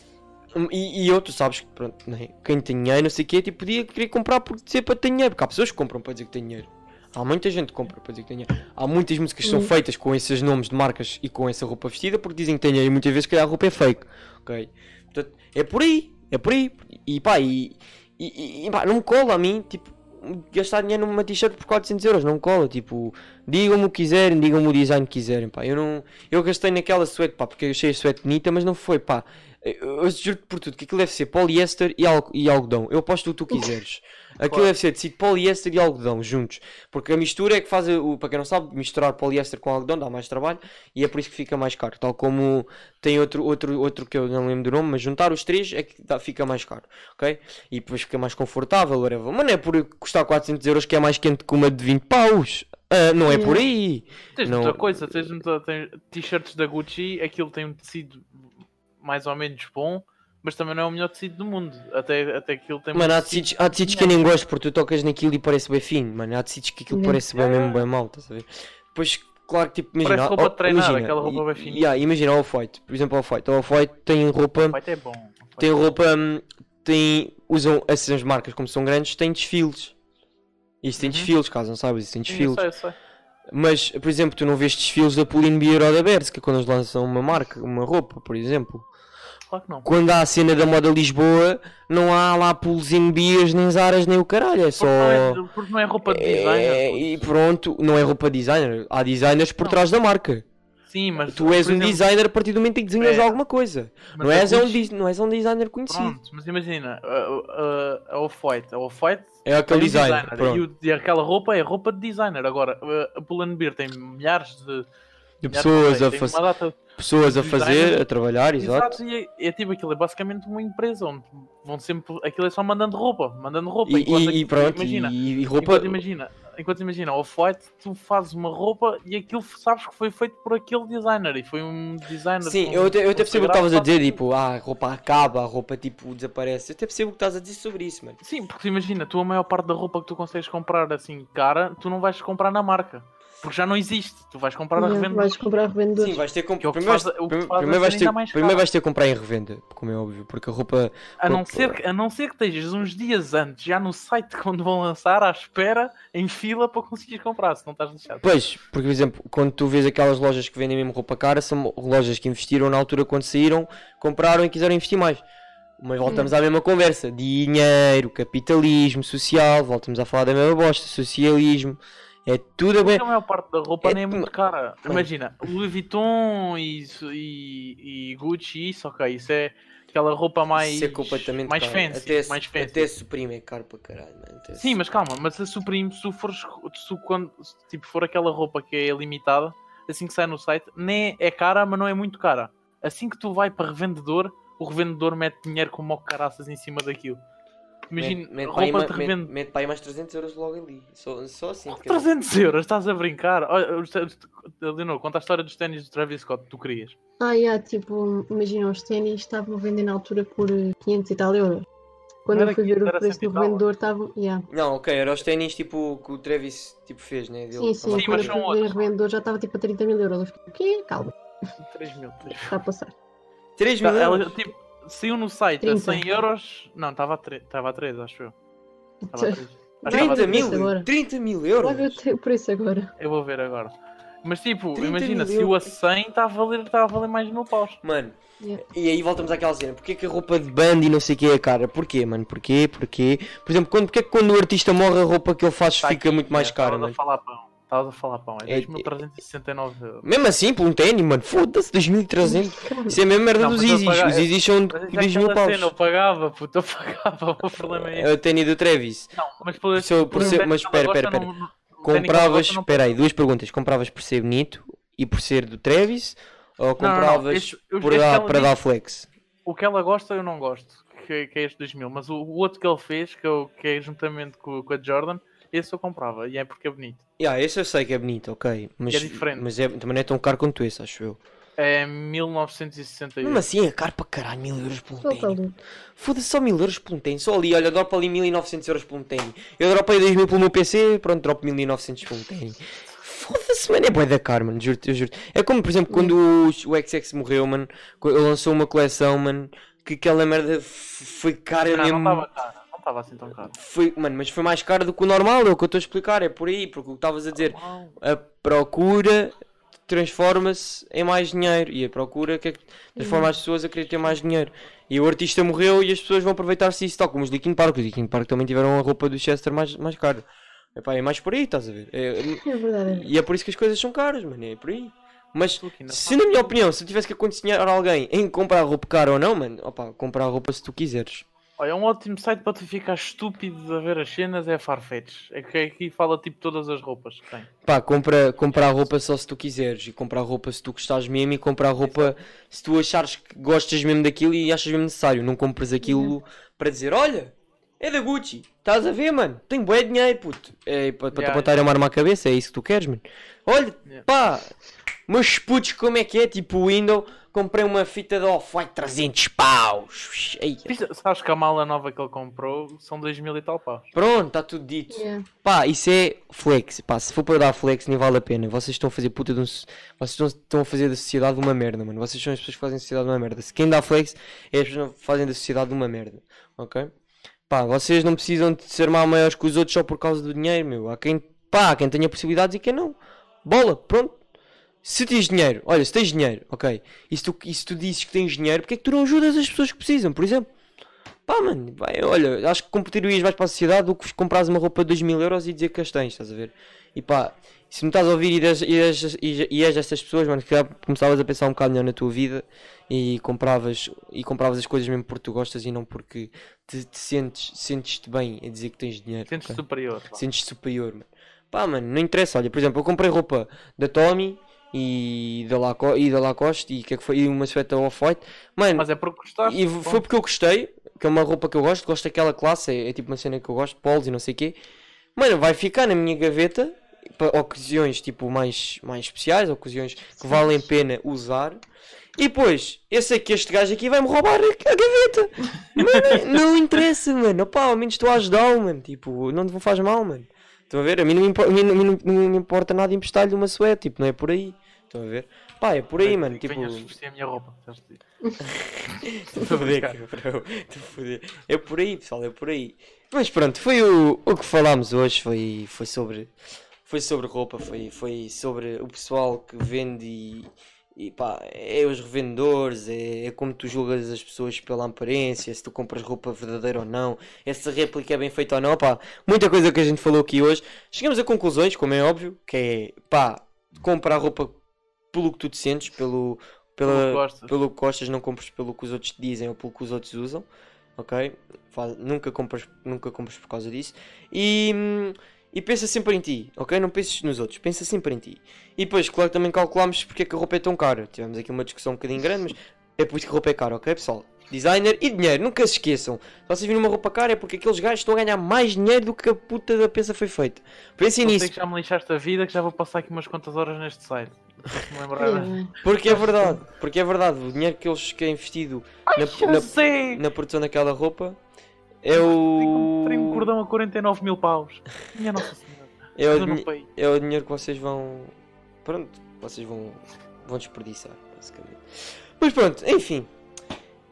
e, e eu, tu sabes que, pronto, né, quem tem dinheiro, não sei o quê, tipo, podia querer comprar por dizer para ter dinheiro, porque há pessoas que compram para dizer que tem dinheiro. Há muita gente que compra para dizer que tem dinheiro. Há muitas músicas que são Hum. feitas com esses nomes de marcas e com essa roupa vestida porque dizem que tem dinheiro e muitas vezes que a roupa é fake. Ok? Portanto, é por aí. É por aí. E pá, e, e, e, pá, não me cola a mim, tipo, gastar dinheiro numa t-shirt por 400 euros. Não cola. Tipo, digam-me o que quiserem, digam-me o design que quiserem. Pá, eu não. Eu gastei naquela suéte, pá, porque eu achei a suéte bonita, mas não foi, pá. Eu, eu juro por tudo que aquilo deve ser poliéster e, algo, e algodão. Eu aposto o que tu quiseres. Aquilo Claro. deve ser tecido poliéster e algodão juntos. Porque a mistura é que faz, o, para quem não sabe, misturar poliéster com algodão dá mais trabalho e é por isso que fica mais caro. Tal como tem outro, outro, outro que eu não lembro do nome, mas juntar os três é que dá- fica mais caro, ok? E depois fica mais confortável, whatever. Mas não é por custar 400 euros que é mais quente que uma de 20 paus. Ah, não é por aí. Tens Não- muita coisa, tens t-shirts da Gucci, aquilo tem um tecido mais ou menos bom, mas também não é o melhor tecido do mundo. Até, até aquilo tem Mano, há tecidos, há tecidos que eu nem gosto porque tu tocas naquilo e parece bem fino, mano. Há tecidos que aquilo parece bem mesmo bem mal, estás a ver? Depois, claro que tipo, imagina. Parece roupa de treinar, imagina, aquela roupa bem fininha. yeah, imagina Off-White, por exemplo, o Off-White. O Off-White tem roupa, é bom. tem roupa, hum, tem, usam essas marcas como são grandes, têm desfiles. Isso tem Uhum. desfiles, caso não sabes, isso tem Sim, eu desfiles. sei, eu sei. Mas, por exemplo, tu não vês desfiles da Bier ou da Berska quando eles lançam uma marca, uma roupa, por exemplo. Claro que não. Quando há a cena da moda Lisboa, não há lá pulos em Bias, nem Zaras, nem o caralho, é só. Porque não é, porque não é roupa de designer. É, e pronto, não é roupa designer. Há designers por Não. trás da marca. Sim, mas Tu és um exemplo, designer a partir do momento em que desenhas É. alguma coisa. Não a és, um, Gucci- dis- não és um designer conhecido. Pronto, mas imagina, a, a, a Off-White, a Off-White É aquele um designer. designer, e, o- e aquela roupa é roupa de designer. Agora, a- a Pull&Bear tem milhares de, De pessoas a, tem faz- uma data pessoas a fazer, a trabalhar, exato. Exato, e é, é tipo aquilo, é basicamente uma empresa onde vão sempre. Aquilo é só mandando roupa, mandando roupa. E, enquanto e- e pronto, imagina, e, e roupa. enquanto imagina, enquanto imagina, Off-White, tu fazes uma roupa e aquilo sabes que foi feito por aquele designer e foi um designer. Sim, com- eu eu até percebo o que estavas a dizer, tipo, ah, a roupa acaba, a roupa tipo desaparece. Eu até percebo o que estás a dizer sobre isso, mano. Sim, porque imagina, tu a maior parte da roupa que tu consegues comprar assim cara, tu não vais comprar na marca. Porque já não existe. Tu vais comprar a Yeah, revenda. vais comprar revendedores. Sim, vais ter que comp- Que é primeiro, faz- a primeiro vais ter, primeiro vais ter que comprar em revenda, como é óbvio, porque a roupa. A não, roupa- ser que, a não ser que estejas uns dias antes, já no site quando vão lançar, à espera, em fila para conseguires comprar, se não estás lixado. Pois, porque por exemplo, quando tu vês aquelas lojas que vendem mesmo roupa cara, são lojas que investiram na altura quando saíram, compraram e quiseram investir mais. Mas voltamos à mesma conversa: dinheiro, capitalismo, social, voltamos a falar da mesma bosta, socialismo, é tudo bem. A maior parte da roupa É- nem é muito cara. Imagina, Louis Vuitton e, e, e Gucci, isso, ok, isso é aquela roupa mais, Isso é completamente mais fancy. Até, mais fancy. até Supreme é caro para caralho, mano. Até Sim, mas calma, mas a Supreme, se fores, se quando, se, tipo, for aquela roupa que é limitada, assim que sai no site, nem é cara, mas não é muito cara. Assim que tu vai para revendedor, o revendedor mete dinheiro como caraças em cima daquilo. Imagina, Mete- para aí roupa ma- de mete- revendedor. mete para aí mais 300 euros logo ali. Só, só assim. porque- 300 euros, estás a brincar? Olha, Leonor, conta a história dos ténis do Travis Scott que tu querias. Ah, yeah, tipo, imagina, os ténis estavam a vender na altura por eh, 500 e tal euros. Quando eu fui ver 500, o preço 100 do tal. revendedor, estavam. Yeah. Não, ok, era os ténis tipo que o Travis tipo, fez, né? Dele. Sim, sim, Sim, quando eu fui ver o revendedor já estava tipo a 30 mil euros. Eu fiquei, o quê? Calma, 3 mil. 3 mil. está a passar. 3 mil Tá, Ela, euros. tipo, saiu no site 30. a 100 euros. Não, estava a 3, estava a 3 acho eu. Estava a 3. Acho que 30 estava a mil? três. mil? 30 mil euros? Olha o teu preço agora. Eu vou ver agora. Mas tipo, 30 imagina, se o a euros. 100 está a valer, está a valer mais de mil paus. Mano, Yeah. e aí voltamos àquela cena. Porquê que a roupa de banda e não sei o que é cara? Porquê, mano? Porquê? Porquê? Por exemplo, quando, porquê que quando o artista morre a roupa que ele faz Tá fica aqui, muito mais é, cara, mano? a falar pão. Estavas a falar pão. É É- 2.369 euros. Mesmo assim, por um ténis, mano, foda-se, 2300. Isso é a mesma merda Não, dos pagar- Os Izis são de Mas é 2 mil aquela paus. cena, eu pagava, puto, eu pagava. O problema é É esse. o ténis do Travis. Não, mas por, Se eu- por ser- mas espera, espera, não- não- ela Compravas, não- espera aí, duas perguntas. Compravas por ser bonito e por ser do Travis? Ou não, compravas este- eu- por este dar, ela para dar flex? O que ela gosta eu não gosto, que, que é este 2000, mas o, o outro que ele fez, que, eu, que é juntamente com, com a Jordan, esse eu comprava, e é porque é bonito. Yeah, esse eu sei que é bonito, ok. Mas, É diferente. Mas é, também não é tão caro quanto esse, acho eu. É 1968. Mesmo assim é caro para caralho, mil euros por um louco. Foda-se, só mil euros por um ténis. Só ali, olha, dropa ali 1900 euros por um ténis. Eu dropei 2000 pelo meu PC, pronto, dropo 1900 por um ténis. Foda-se, mano, é bué da caro, mano, juro-te, eu juro É como, por exemplo, quando o, o XX morreu, mano, quando ele lançou uma coleção, mano, que aquela merda foi cara não, não mesmo. estava caro, não estava assim tão caro. Foi, mano, mas foi mais caro do que o normal, é o que eu estou a explicar, é por aí, porque o que estavas a dizer, a procura transforma-se em mais dinheiro e a procura que é transforma as pessoas a querer ter mais dinheiro. E o artista morreu e as pessoas vão aproveitar-se disso, tal como os Linkin Park. Os Linkin Park também tiveram a roupa do Chester mais, mais cara. Epá, é mais por aí, estás a ver? É- É verdade. e é por isso que as coisas são caras, mano, é por aí. Mas se na minha opinião, se eu tivesse que aconselhar alguém em comprar roupa cara ou não, mano, comprar roupa se tu quiseres. Olha, um ótimo site para tu ficar estúpido a ver as cenas é a Farfetch. É que aqui fala tipo todas as roupas que tem. Pá, compra, comprar roupa só se tu quiseres e comprar roupa se tu gostares mesmo e comprar roupa se tu achares que gostas mesmo daquilo e achas mesmo necessário. Não compres aquilo para dizer, olha, é da Gucci, estás a ver, mano? Tenho bué dinheiro, puto. É para te Yeah, apontar a uma arma à cabeça, é isso que tu queres, mano. Olha, Yeah. pá, meus putos, como é que é? Tipo o Window, comprei uma fita de Off-White 300 paus. Viste- Sabes que a mala nova que ele comprou são 2 mil e tal paus. Pronto, está tudo dito. Yeah. Pá, isso é flex. Pá, se for para dar flex, nem vale a pena. Vocês estão a fazer puta de um. Vocês estão, a fazer da sociedade uma merda, mano. Vocês são as pessoas que fazem a sociedade uma merda. Se quem dá flex é as pessoas que fazem da sociedade uma merda. Ok? Pá, vocês não precisam de ser mal maiores que os outros só por causa do dinheiro, meu. Há quem. Pá, há quem tenha possibilidades e quem não. Bola, pronto. Se tens dinheiro, olha, se tens dinheiro, ok. E se tu, e se tu dizes que tens dinheiro, porque é que tu não ajudas as pessoas que precisam, por exemplo? Pá, mano, vai, olha, acho que computarias mais para a sociedade do que comprares uma roupa de 2 mil euros e dizer que as tens, estás a ver? E pá, se me estás a ouvir e és, e és, e és estas pessoas, mano, que já começavas a pensar um bocado melhor na tua vida e compravas, e compravas as coisas mesmo porque tu gostas e não porque te, te sentes, sentes-te bem a dizer que tens dinheiro. Sentes-te ok? superior. pá. Sentes-te superior, mano. Pá, mano, não interessa. Olha, por exemplo, eu comprei roupa da Tommy e da, Laco e da Lacoste e, que é que foi? e uma suéter off-white. Mano, Mas é porque gostaste. e foi porque eu gostei, que é uma roupa que eu gosto, gosto daquela classe, é, é tipo uma cena que eu gosto, polos e não sei o quê. Mano, vai ficar na minha gaveta para ocasiões tipo mais, mais especiais, ocasiões que valem a pena usar. E depois, eu sei que este gajo aqui vai-me roubar a gaveta. Mano, não interessa, mano. Opá, ao menos estou a ajudá-lo, mano. Tipo, não te faz mal, mano. Estão a ver? A mim não me, impo- a mim não, mim não- me importa nada emprestar-lhe uma suéte, tipo, não é por aí. Estão a ver? Pá, é por aí, mano. Tipo, venhas vestir a minha roupa. Estou a foder, cabrão. Estou a foder. É por aí, pessoal, é por aí. Mas pronto, foi o, o que falámos hoje. Foi, foi sobre. Foi sobre roupa, foi, foi sobre o pessoal que vende e, e pá, é os revendedores, é, é como tu julgas as pessoas pela aparência, se tu compras roupa verdadeira ou não, é se a réplica é bem feita ou não, pá, muita coisa que a gente falou aqui hoje. Chegamos a conclusões, como é óbvio, que é pá, comprar roupa pelo que tu te sentes, pelo, pela, pelo que gostas, não compres pelo que os outros te dizem ou pelo que os outros usam, ok? Faz- nunca, compras, nunca compres por causa disso. E, hum, e pensa sempre em ti, ok? Não penses nos outros, pensa sempre em ti. E depois, claro, também calculamos porque é que a roupa é tão cara. Tivemos aqui uma discussão um bocadinho grande, mas é por isso que a roupa é cara, ok, pessoal? Designer e dinheiro, nunca se esqueçam. Se vocês viram uma roupa cara é porque aqueles gajos estão a ganhar mais dinheiro do que a puta da peça foi feita. Pensem Não sei nisso, que já me lixaste a vida, que já vou passar aqui umas quantas horas neste site. Porque é verdade, porque é verdade. O dinheiro que eles que é investido na, Eu na- sei! na produção daquela roupa é o. Tenho um cordão a 49 mil paus. Minha Nossa Senhora. É o, Eu dinhe- é o dinheiro que vocês vão. Pronto, vocês vão, vão desperdiçar, basicamente. Mas pronto, enfim.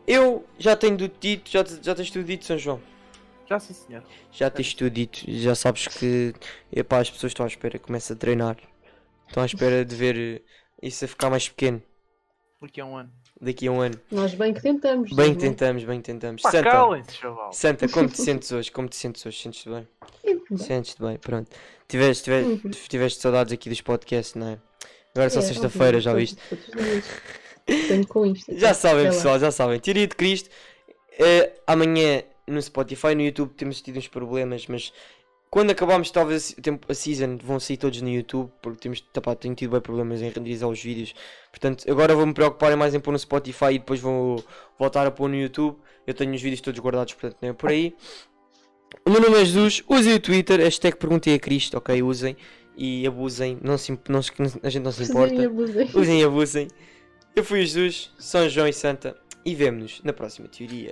Eu já tenho tudo dito, já, já tens tudo dito, São João. Já sim, senhor. Já tens tudo dito, já sabes que epá, as pessoas estão à espera que comece a treinar. Estão à espera de ver isso a ficar mais pequeno Daqui a um ano. daqui a um ano. Nós bem que tentamos. Bem não que é? tentamos, bem que tentamos. Pá, Santa, calem-se, chaval. Santa, como te sentes hoje? Como te sentes hoje? Sentes-te bem? Bem, Sentes-te bem, pronto. Tiveste, tiveste, Uhum. tiveste saudades aqui dos podcasts, não é? Agora é só é, sexta-feira, já viste? Já sabem, Sei lá. pessoal, já sabem. Teoria de Cristo. Eh, amanhã no Spotify, no YouTube temos tido uns problemas, mas quando acabarmos talvez o tempo- a season vão sair todos no YouTube, porque temos tapá, tenho tido bem problemas em renderizar os vídeos. Portanto, agora vou-me preocupar mais em pôr no Spotify e depois vou voltar a pôr no YouTube. Eu tenho os vídeos todos guardados, portanto não é por aí. O meu nome é Jesus, usem o Twitter, hashtag perguntei a Cristo, ok? Usem e abusem, não se, não a gente não se importa. Usem e abusem. Eu fui o Jesus, São João e Santa e vemo-nos na próxima teoria.